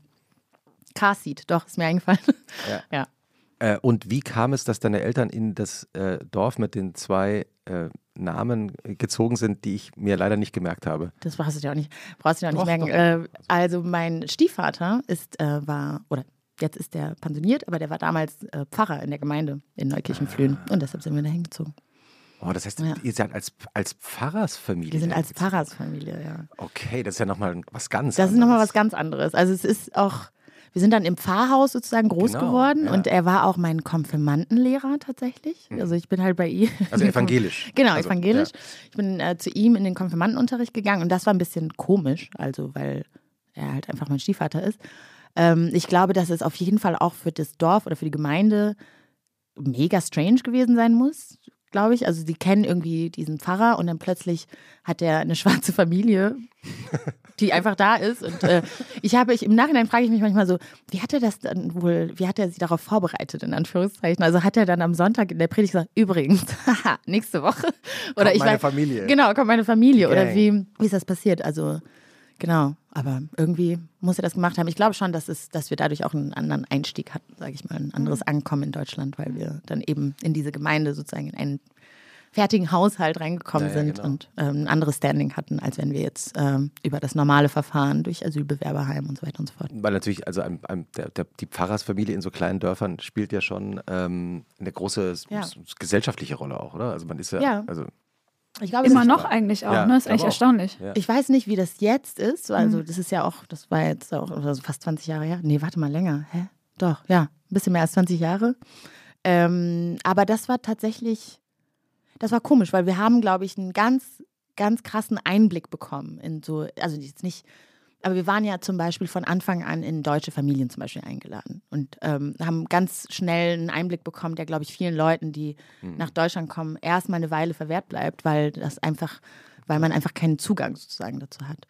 Car-Seat, doch, ist mir eingefallen. Ja. ja. Äh, und wie kam es, dass deine Eltern in das äh, Dorf mit den zwei äh, Namen gezogen sind, die ich mir leider nicht gemerkt habe? Das brauchst du dir auch nicht, brauchst du dir auch nicht Doch, merken. Äh, also mein Stiefvater ist, äh, war, oder jetzt ist der pensioniert, aber der war damals äh, Pfarrer in der Gemeinde in Neukirchenflühen. Und deshalb sind wir da hingezogen. Oh, das heißt, Ja. ihr seid als, als Pfarrersfamilie. Wir sind als. Pfarrersfamilie, ja. Okay, das ist ja nochmal was ganz Das ist anderes. nochmal was ganz anderes. Also es ist auch, wir sind dann im Pfarrhaus sozusagen groß Genau, geworden ja. und er war auch mein Konfirmandenlehrer tatsächlich. Also ich bin halt bei ihm. Also evangelisch. Genau, Also, evangelisch. Ich bin äh, zu ihm in den Konfirmandenunterricht gegangen und das war ein bisschen komisch, also weil er halt einfach mein Stiefvater ist. Ähm, ich glaube, dass es auf jeden Fall auch für das Dorf oder für die Gemeinde mega strange gewesen sein muss, glaube ich. Also die kennen irgendwie diesen Pfarrer und dann plötzlich hat er eine schwarze Familie, die einfach da ist. Und äh, ich habe, ich, im Nachhinein frage ich mich manchmal so, wie hat er das dann wohl, wie hat er sie darauf vorbereitet, in Anführungszeichen? Also hat er dann am Sonntag in der Predigt gesagt, übrigens, haha, nächste Woche. Oder Kommt ich meine weiß, Familie. Genau, kommt meine Familie. Oder wie, wie ist das passiert? Also, genau. Aber irgendwie muss er das gemacht haben. Ich glaube schon, dass, es, dass wir dadurch auch einen anderen Einstieg hatten, sage ich mal, ein anderes Mhm. Ankommen in Deutschland, weil wir dann eben in diese Gemeinde sozusagen in einen fertigen Haushalt reingekommen Ja, ja, sind genau. und ähm, ein anderes Standing hatten, als wenn wir jetzt ähm, über das normale Verfahren durch Asylbewerberheim und so weiter und so fort. Weil natürlich, also ein, ein, der, der, die Pfarrersfamilie in so kleinen Dörfern spielt ja schon ähm, eine große Ja. gesellschaftliche Rolle auch, oder? Also man ist ja, Ja. also Ich glaube, Immer noch eigentlich auch, Ja, ne? Ist echt auch. erstaunlich. Ja. Ich weiß nicht, wie das jetzt ist. Also, das ist ja auch, das war jetzt auch also fast 20 Jahre her. Nee, warte mal, länger. Hä? Doch, ja, ein bisschen mehr als 20 Jahre. Ähm, aber das war tatsächlich, das war komisch, weil wir haben, glaube ich, einen ganz, ganz krassen Einblick bekommen in so, also jetzt nicht, aber wir waren ja zum Beispiel von Anfang an in deutsche Familien zum Beispiel eingeladen und ähm, haben ganz schnell einen Einblick bekommen, der, glaube ich, vielen Leuten, die nach Deutschland kommen, erstmal eine Weile verwehrt bleibt, weil das einfach, weil man einfach keinen Zugang sozusagen dazu hat.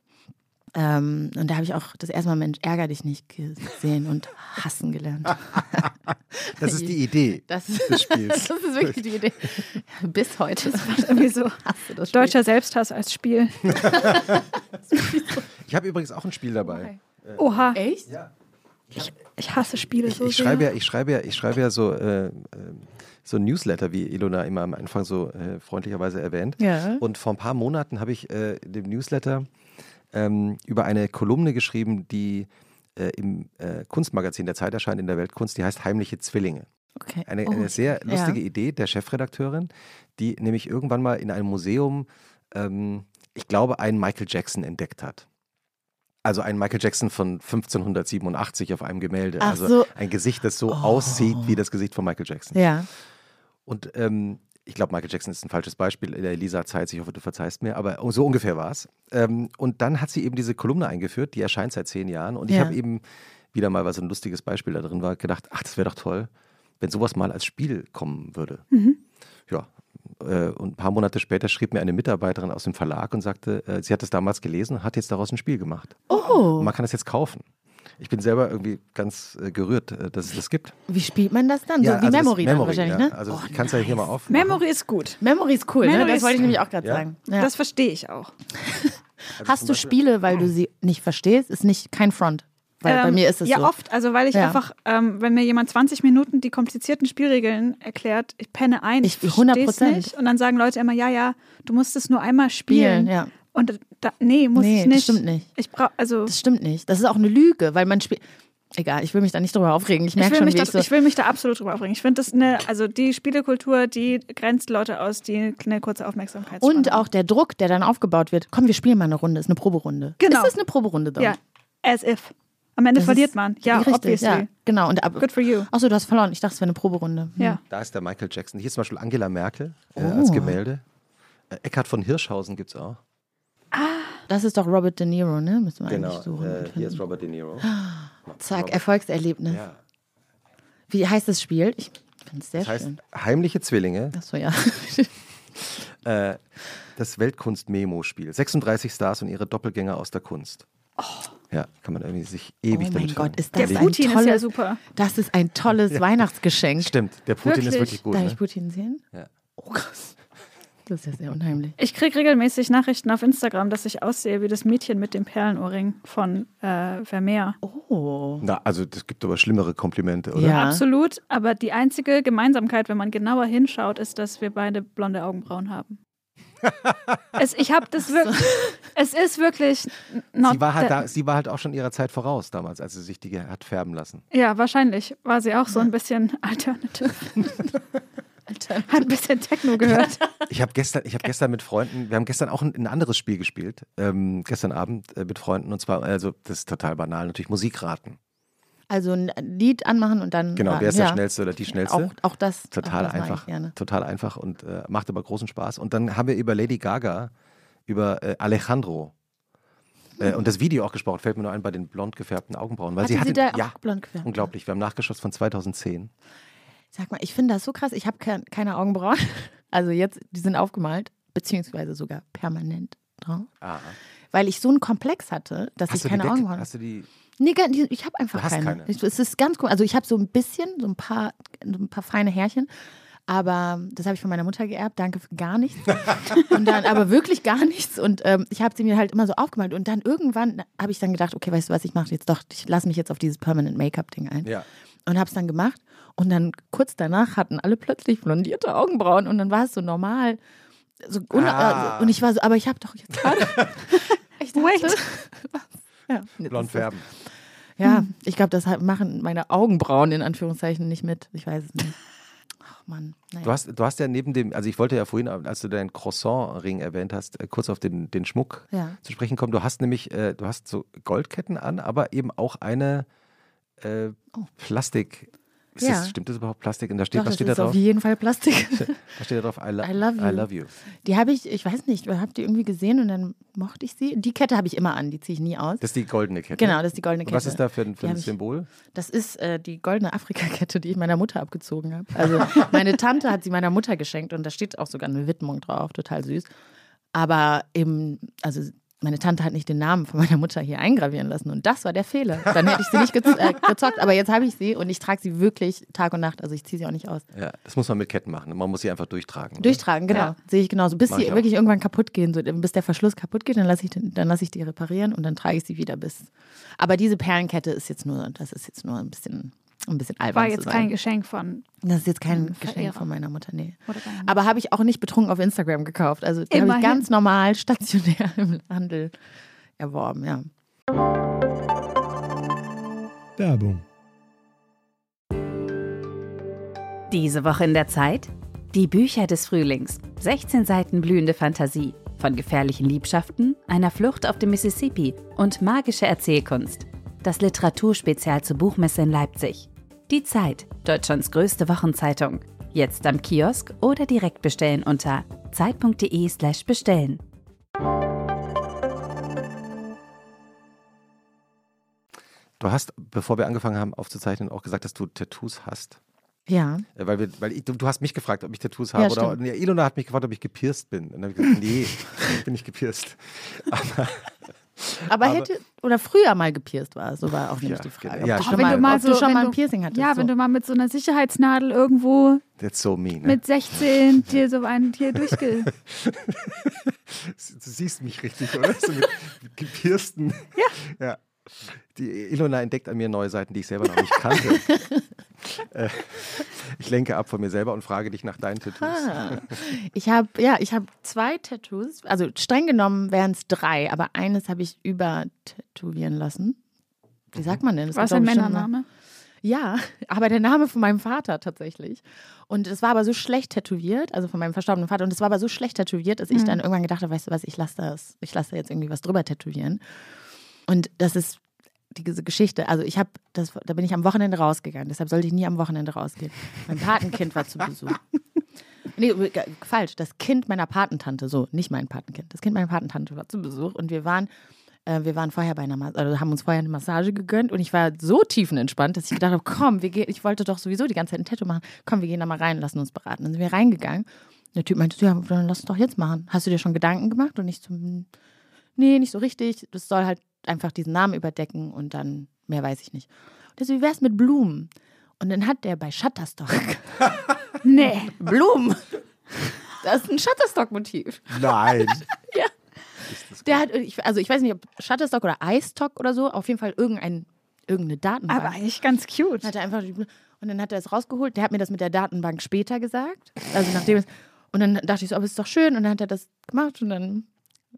Ähm, und da habe ich auch das erste Mal Mensch, ärger dich nicht gesehen und hassen gelernt. das ist die Idee Das, des Spiels. das ist wirklich die Idee. Bis heute. Irgendwie so hasse das Spiel. deutscher Selbsthass als Spiel. Ich habe übrigens auch ein Spiel dabei. Oha, Echt? ich hasse Spiele Ich, so ich sehr. schreibe ja, ich schreibe ja, ich schreibe ja so, äh, äh, so Newsletter, wie Ilona immer am Anfang so äh, freundlicherweise erwähnt. Ja. Und vor ein paar Monaten habe ich äh, in dem Newsletter ähm, über eine Kolumne geschrieben, die äh, im äh, Kunstmagazin der Zeit erscheint in der Weltkunst, die heißt Heimliche Zwillinge. Okay. Eine, Oh, eine sehr lustige ja. Idee der Chefredakteurin, die nämlich irgendwann mal in einem Museum, ähm, ich glaube, einen Michael Jackson entdeckt hat. Also einen Michael Jackson von 1587 auf einem Gemälde. Ach also so. Oh. ein Gesicht, das so aussieht wie das Gesicht von Michael Jackson. Ja. Und ähm, ich glaube, Michael Jackson ist ein falsches Beispiel in der Elisa-Zeit. Ich hoffe, du verzeihst mir, aber so ungefähr war es. Ähm, und dann hat sie eben diese Kolumne eingeführt, die erscheint seit zehn Jahren. Und ich Ja. habe eben wieder mal, weil so ein lustiges Beispiel da drin war, gedacht, ach, das wäre doch toll, wenn sowas mal als Spiel kommen würde. Ja. Äh, und ein paar Monate später schrieb mir eine Mitarbeiterin aus dem Verlag und sagte, äh, sie hat es damals gelesen und hat jetzt daraus ein Spiel gemacht. Oh, Und man kann es jetzt kaufen. Ich bin selber irgendwie ganz äh, gerührt, äh, dass es das gibt. wie spielt man das dann? so wie also das Memory, dann Memory wahrscheinlich, ja. ne? Also Oh, ich kann es ja hier mal auf. Memory ist gut. Memory ist cool, ne? Memory Das ist- wollte ich nämlich auch gerade Ja. sagen. Ja. Das verstehe ich auch. Also Hast du Spiele, weil du sie nicht verstehst? Ist nicht kein Front. Weil bei Ähm, mir ist es ja, so. oft. Also, weil ich Ja. einfach, ähm, wenn mir jemand 20 Minuten die komplizierten Spielregeln erklärt, ich penne ein, ich, Ich- 100%. nicht. Und dann sagen Leute immer, ja, ja, du musst es nur einmal spielen. Spielen, ja. Und da, nee, muss Nee, ich nicht. das stimmt nicht. Ich brauche, also, Das stimmt nicht. Das ist auch eine Lüge, weil man spielt. Egal, ich will mich da nicht drüber aufregen. Ich merke will, schon, mich wie da, ich so. ich will mich da absolut drüber aufregen. Ich finde das eine, also die Spielekultur, die grenzt Leute aus, die eine kurze Aufmerksamkeit und auch der Druck, der dann aufgebaut wird. Komm, wir spielen mal eine Runde. Ist eine Proberunde. Genau. Ist das eine Proberunde, Dom? Ja, as if. Am Ende Das verliert man. Ja, richtig, obviously. Ja, genau. Und ab, Good for you. Achso, du hast verloren. Ich dachte, es wäre eine Proberunde. Hm. Ja. Da ist der Michael Jackson. Hier ist zum Beispiel Angela Merkel äh, als Oh. Gemälde. Äh, Eckhard von Hirschhausen gibt es auch. Das ist doch Robert De Niro, ne? Müssen wir Genau. eigentlich suchen. Äh, hier ist Robert De Niro. Zack, Robert. Erfolgserlebnis. Ja. Wie heißt das Spiel? Ich finde es sehr Das heißt schön. Heimliche Zwillinge, Achso, ja. äh, das Weltkunst-Memo-Spiel. 36 Stars und ihre Doppelgänger aus der Kunst. Ja, kann man irgendwie sich ewig oh mein damit Gott, ist Der das ein Putin ist ja tolles, super. Das ist ein tolles Weihnachtsgeschenk. Stimmt, der Putin ist Wirklich? wirklich gut. Darf Ne? ich Putin sehen? Ja. Oh krass. Das ist ja sehr unheimlich. Ich kriege regelmäßig Nachrichten auf Instagram, dass ich aussehe wie das Mädchen mit dem Perlenohrring von äh, Vermeer. Oh. Na, also das gibt aber schlimmere Komplimente, oder? Ja. Absolut, aber die einzige Gemeinsamkeit, wenn man genauer hinschaut, ist, dass wir beide blonde Augenbrauen haben. es, ich habe das wirklich. Es ist wirklich. Not Sie war, halt da, sie war halt auch schon ihrer Zeit voraus damals, als sie sich die hat färben lassen. Ja, wahrscheinlich war sie auch so ein bisschen alternative. Hat ein bisschen Techno gehört. Ich habe gestern, ich hab gestern mit Freunden, wir haben gestern auch ein, ein anderes Spiel gespielt, ähm, gestern Abend äh, mit Freunden und zwar, also das ist total banal, natürlich Musikraten. Also ein Lied anmachen und dann. Genau, raten. wer ist ja. der Schnellste oder die Schnellste? Auch, auch das. Total auch das einfach. Ich gerne. Total einfach und äh, macht aber großen Spaß. Und dann haben wir über Lady Gaga, über äh, Alejandro äh, und das Video auch gesprochen, fällt mir nur ein bei den blond gefärbten Augenbrauen. Weil Hatte sie hatte, sie da ja, auch blond gefärbt? unglaublich. Wir haben nachgeschaut von 2010. Sag mal, ich finde das so krass. Ich habe kein, keine Augenbrauen. Also jetzt, die sind aufgemalt, beziehungsweise sogar permanent drauf. Ah. Weil ich so einen Komplex hatte, dass Hast ich keine? Augenbrauen Hast du die? Nee, ich habe einfach keine. keine. Ich, es ist ganz cool. Also ich habe so ein bisschen, so ein paar, so ein paar feine Härchen. Aber das habe ich von meiner Mutter geerbt. Danke für gar nichts. und dann aber wirklich gar nichts. Und ähm, ich habe sie mir halt immer so aufgemalt. Und dann irgendwann habe ich dann gedacht, okay, weißt du was, ich mache jetzt doch, ich lasse mich jetzt auf dieses Permanent Make-up-Ding ein. Ja. Und habe es dann gemacht. Und dann kurz danach hatten alle plötzlich blondierte Augenbrauen. Und dann war es so normal. So Ah. äh, und ich war so, aber ich habe doch jetzt gerade. ich dachte, Wait. was? Ja, Blond färben. ja, ich glaube, das machen meine Augenbrauen in Anführungszeichen nicht mit. Ich weiß es nicht. Ach Mann. Naja. Du hast, du hast ja neben dem, also ich wollte ja vorhin, als du deinen Croissant-Ring erwähnt hast, äh, kurz auf den, den Schmuck Ja. zu sprechen kommen. Du hast nämlich, äh, du hast so Goldketten an, aber eben auch eine äh, Oh. Plastik. Ist Ja. das, stimmt das überhaupt Plastik? Und da steht, Doch, was das steht da ist drauf? auf jeden Fall Plastik. Da steht da drauf, I, lo I love you. I love you. Die habe ich, ich weiß nicht, habe die irgendwie gesehen und dann mochte ich sie. Die Kette habe ich immer an, die ziehe ich nie aus. Das ist die goldene Kette. Genau, das ist die goldene Und Kette. was ist da für ein, für ein hab ich- Symbol? Das ist äh, die goldene Afrika-Kette, die ich meiner Mutter abgezogen habe. Also meine Tante hat sie meiner Mutter geschenkt und da steht auch sogar eine Widmung drauf, total süß. Aber eben, also meine Tante hat nicht den Namen von meiner Mutter hier eingravieren lassen und das war der Fehler. Dann hätte ich sie nicht gez äh, gezockt, aber jetzt habe ich sie und ich trage sie wirklich Tag und Nacht. Also ich ziehe sie auch nicht aus. Ja, das muss man mit Ketten machen. Man muss sie einfach durchtragen. ne? Durchtragen, genau. Ja. Sehe ich genauso. Bis Mach sie wirklich irgendwann kaputt gehen, so, bis der Verschluss kaputt geht, dann lasse ich, den- dann lasse ich die reparieren und dann trage ich sie wieder bis. Aber diese Perlenkette ist jetzt nur, das ist jetzt nur ein bisschen, ein bisschen albern. War zu jetzt sein. kein Geschenk von. Das ist jetzt kein Ein Geschenk Verehrer. von meiner Mutter, nee. Aber habe ich auch nicht betrunken auf Instagram gekauft. Also die habe ich ganz normal stationär im Handel erworben, ja. Werbung. Diese Woche in der Zeit? Die Bücher des Frühlings. 16 Seiten blühende Fantasie. Von gefährlichen Liebschaften, einer Flucht auf dem Mississippi und magische Erzählkunst. Das Literaturspezial zur Buchmesse in Leipzig. Die Zeit, Deutschlands größte Wochenzeitung. Jetzt am Kiosk oder direkt bestellen unter zeit.de/slash bestellen. Du hast, bevor wir angefangen haben aufzuzeichnen, auch gesagt, dass du Tattoos hast. Ja. Äh, Weil, wir, weil ich, du, du hast mich gefragt, ob ich Tattoos habe. Ja, oder nee, Ilona hat mich gefragt, ob ich gepierst bin. Und dann habe ich gesagt, nee, ich bin nicht gepierst. Aber, Aber- hätte, oder früher mal gepierst war, so war auch nämlich Ja, die Frage. Ob Ja, du schon wenn mal, du mal so, du schon mal ein Piercing hattest. Ja, so. wenn du mal mit so einer Sicherheitsnadel irgendwo That's so mean. Ne? mit 16 dir so einen hier durchge. Du siehst mich richtig, oder? So mit, mit gepiersten. Ja. ja. Die Ilona entdeckt an mir neue Seiten, die ich selber noch nicht kannte. äh, ich lenke ab von mir selber und frage dich nach deinen Tattoos. Ah. Ich habe ja, ich habe zwei Tattoos. Also streng genommen wären es drei, aber eines habe ich übertätowieren lassen. Wie sagt man denn? Das Was ein Männername? Ja, aber der Name von meinem Vater tatsächlich. Und es war aber so schlecht tätowiert, also von meinem verstorbenen Vater. Und es war aber so schlecht tätowiert, dass ich dann irgendwann gedacht habe, weißt du was, ich lasse das, ich lasse da jetzt irgendwie was drüber tätowieren. Und das ist diese Geschichte. Also ich habe, das, da bin ich am Wochenende rausgegangen. Deshalb sollte ich nie am Wochenende rausgehen. Mein Patenkind war zu Besuch. Nee, falsch. Das Kind meiner Patentante, so, nicht mein Patenkind. Das Kind meiner Patentante war zu Besuch und wir waren, äh, wir waren vorher bei einer Massage, also haben uns vorher eine Massage gegönnt und ich war so tiefenentspannt, dass ich gedacht habe, komm, wir gehen, ich wollte doch sowieso die ganze Zeit ein Tattoo machen. Komm, wir gehen da mal rein, lassen uns beraten. Dann sind wir reingegangen. Der Typ meinte, ja, dann lass es doch jetzt machen. Hast du dir schon Gedanken gemacht? Und ich so, hm, nee, nicht so richtig. Das soll halt einfach diesen Namen überdecken und dann mehr weiß ich nicht. Und so, wie wär's mit Blumen? Und dann hat der bei Shutterstock Nee. Blumen. Das ist ein Shutterstock-Motiv. Nein. Ja. Der hat, also ich weiß nicht, ob Shutterstock oder iStock oder so, auf jeden Fall irgendein, irgendeine Datenbank. Aber eigentlich ganz cute. hat er einfach und dann hat er es rausgeholt. Der hat mir das mit der Datenbank später gesagt. Also nachdem es, und dann dachte ich so, aber es ist doch schön. Und dann hat er das gemacht und dann,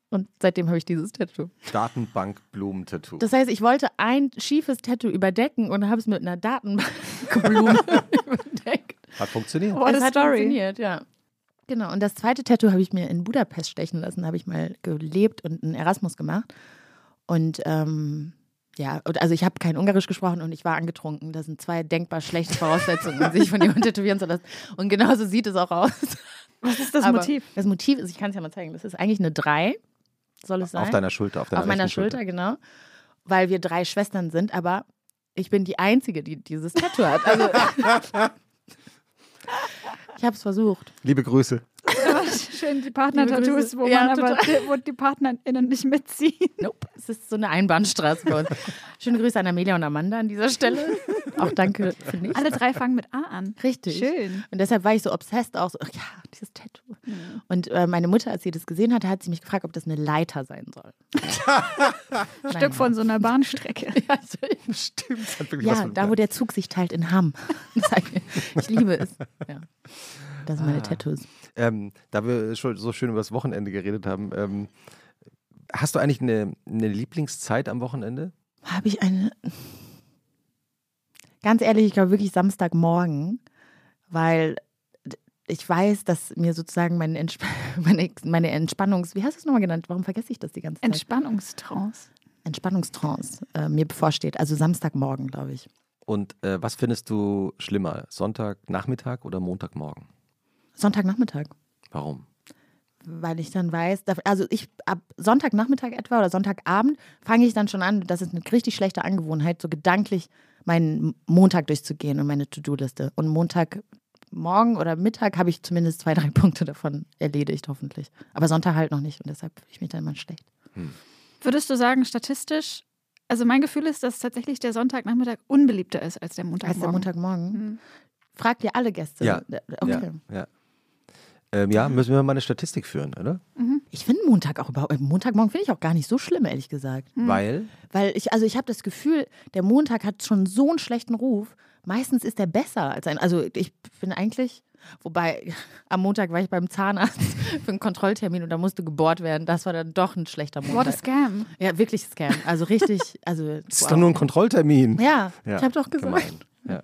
und seitdem habe ich dieses Tattoo. Datenbank Blumen-Tattoo. Das heißt, ich wollte ein schiefes Tattoo überdecken und habe es mit einer Datenbankblume überdeckt. Hat funktioniert. What es a hat story. funktioniert, ja. Genau, und das zweite Tattoo habe ich mir in Budapest stechen lassen. Da habe ich mal gelebt und einen Erasmus gemacht. Und ähm, ja, also ich habe kein Ungarisch gesprochen und ich war angetrunken. Das sind zwei denkbar schlechte Voraussetzungen, um sich von jemandem tätowieren zu lassen. Und genauso sieht es auch aus. Was ist das Aber Motiv? Das Motiv ist, ich kann es ja mal zeigen, das ist eigentlich eine 3, soll es sein? Auf deiner Schulter, auf deiner Auf meiner rechten Schulter, genau. Weil wir drei Schwestern sind, aber ich bin die Einzige, die dieses Tattoo hat. Also, ich habe es versucht. Liebe Grüße. Schön die Partner-Tattoos, wo Ja, man aber total. wo die PartnerInnen nicht mitziehen. Nope, es ist so eine Einbahnstraße bei uns. Schöne Grüße an Amelia und Amanda an dieser Stelle. Auch danke für nichts. Alle drei fangen mit A an. Richtig. Schön. Und deshalb war ich so obsessed auch so, ach ja, dieses Tattoo. Und äh, meine Mutter, als sie das gesehen hatte, hat sie mich gefragt, ob das eine Leiter sein soll. Ein Stück von so einer Bahnstrecke. Ja, Stimmt. ja da wo der Zug sich teilt in Hamm. ich liebe es. Ja. Das sind meine Tattoos. Ähm, da wir schon so schön über das Wochenende geredet haben, ähm, hast du eigentlich eine, eine Lieblingszeit am Wochenende? Habe ich eine. Ganz ehrlich, ich glaube wirklich Samstagmorgen, weil ich weiß, dass mir sozusagen meine, Entsp meine, meine Entspannungs... Wie hast du es nochmal genannt? Warum vergesse ich das die ganze Zeit? Entspannungstrance. Entspannungstrance äh, mir bevorsteht. Also Samstagmorgen, glaube ich. Und äh, was findest du schlimmer? Sonntagnachmittag oder Montagmorgen? Sonntagnachmittag. Warum? Weil ich dann weiß, also ich ab Sonntagnachmittag etwa oder Sonntagabend fange ich dann schon an, das ist eine richtig schlechte Angewohnheit, so gedanklich meinen Montag durchzugehen und meine To-Do-Liste. Und Montagmorgen oder Mittag habe ich zumindest zwei, drei Punkte davon erledigt, hoffentlich. Aber Sonntag halt noch nicht und deshalb fühle ich mich dann immer schlecht. Würdest du sagen, statistisch, also mein Gefühl ist, dass tatsächlich der Sonntagnachmittag unbeliebter ist als der Heißt Montagmorgen. der Montagmorgen? Mhm. Fragt ihr alle Gäste? Ja. Okay. Ja, ja. Ähm, ja, müssen wir mal eine Statistik führen, oder? Ich finde Montag auch überhaupt, Montagmorgen finde ich auch gar nicht so schlimm, ehrlich gesagt. Weil, Weil ich, also ich habe das Gefühl, der Montag hat schon so einen schlechten Ruf. Meistens ist er besser als ein. Also ich bin eigentlich, wobei am Montag war ich beim Zahnarzt für einen Kontrolltermin und da musste gebohrt werden. Das war dann doch ein schlechter What a Montag. Scam. Ja, wirklich Scam. Also richtig, also. es ist doch nur ein Kontrolltermin. Ja, Ja, ich habe doch gesagt. Gemein. Ja.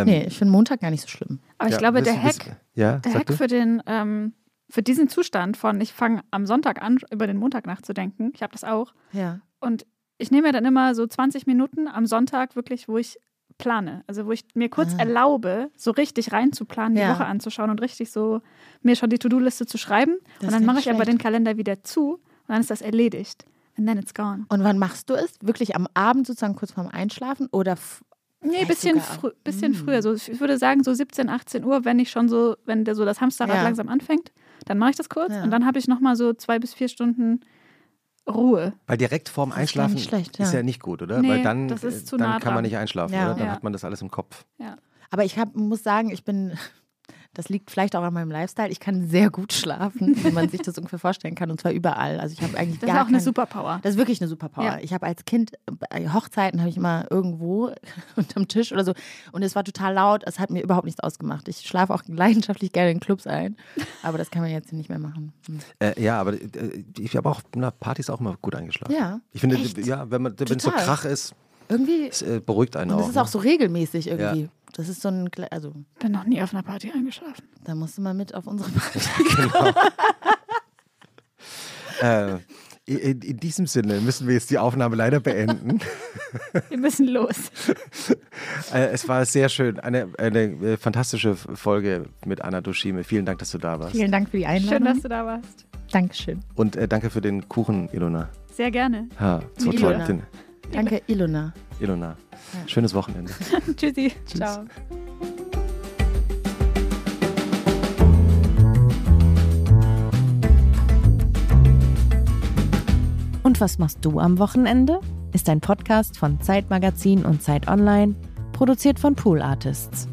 Ähm, Nee, ich finde Montag gar nicht so schlimm. Aber ich ja, glaube, der Hack, ja, der Hack du? für den, ähm, für diesen Zustand von, ich fange am Sonntag an, über den Montag nachzudenken. Ich habe das auch. Ja. Und ich nehme mir dann immer so 20 Minuten am Sonntag wirklich, wo ich plane. Also wo ich mir kurz Ah. erlaube, so richtig reinzuplanen, die Ja. Woche anzuschauen und richtig so mir schon die To-Do-Liste zu schreiben. Das und dann mache ich aber schlecht. den Kalender wieder zu und dann ist das erledigt. And then it's gone. Und wann machst du es? Wirklich am Abend sozusagen kurz vorm Einschlafen oder Nee, Vielleicht bisschen, frü bisschen Mm. früher. So, ich würde sagen, so 17, 18 Uhr, wenn ich schon so, wenn der, so das Hamsterrad Ja. langsam anfängt, dann mache ich das kurz Ja. und dann habe ich nochmal so zwei bis vier Stunden Ruhe. Weil direkt vorm ist Einschlafen nicht schlecht, ist ja. ja nicht gut, oder? Nee, Weil dann, das ist zu dann nah kann man nicht einschlafen, Ja. oder? Dann Ja. hat man das alles im Kopf. Aber ich hab, muss sagen, ich bin, das liegt vielleicht auch an meinem Lifestyle. Ich kann sehr gut schlafen, wie man sich das ungefähr vorstellen kann. Und zwar überall. Also ich habe eigentlich Das gar ist auch eine kein- Superpower. Das ist wirklich eine Superpower. Ja. Ich habe als Kind bei Hochzeiten habe ich immer irgendwo unterm Tisch oder so und es war total laut. Es hat mir überhaupt nichts ausgemacht. Ich schlafe auch leidenschaftlich gerne in Clubs ein, aber das kann man jetzt nicht mehr machen. Hm. Äh, ja, aber äh, ich habe auch na, Partys auch immer gut eingeschlafen. Ja, Ich finde, echt? ja, wenn man wenn es so. Krach ist, Irgendwie es äh, beruhigt einen und auch. das ist auch ne? so regelmäßig irgendwie. Das ist so ein, Kle- also Bin noch nie auf einer Party eingeschlafen. da musst du mal mit auf unsere Party. Äh, in, in diesem Sinne müssen wir jetzt die Aufnahme leider beenden. Wir müssen los. äh, es war sehr schön. Eine, eine äh, fantastische Folge mit Anna Dushime. Vielen Dank, dass du da warst. Vielen Dank für die Schön, Einladung. dass du da warst. Dankeschön. Und äh, danke für den Kuchen, Ilona. Sehr gerne. Ha, so Ilona. toll. Danke, Ilona. Ilona. Schönes Wochenende. Tschüssi. Ciao. Und was machst du am Wochenende? Ist ein Podcast von Zeitmagazin und Zeit Online, produziert von Pool Artists.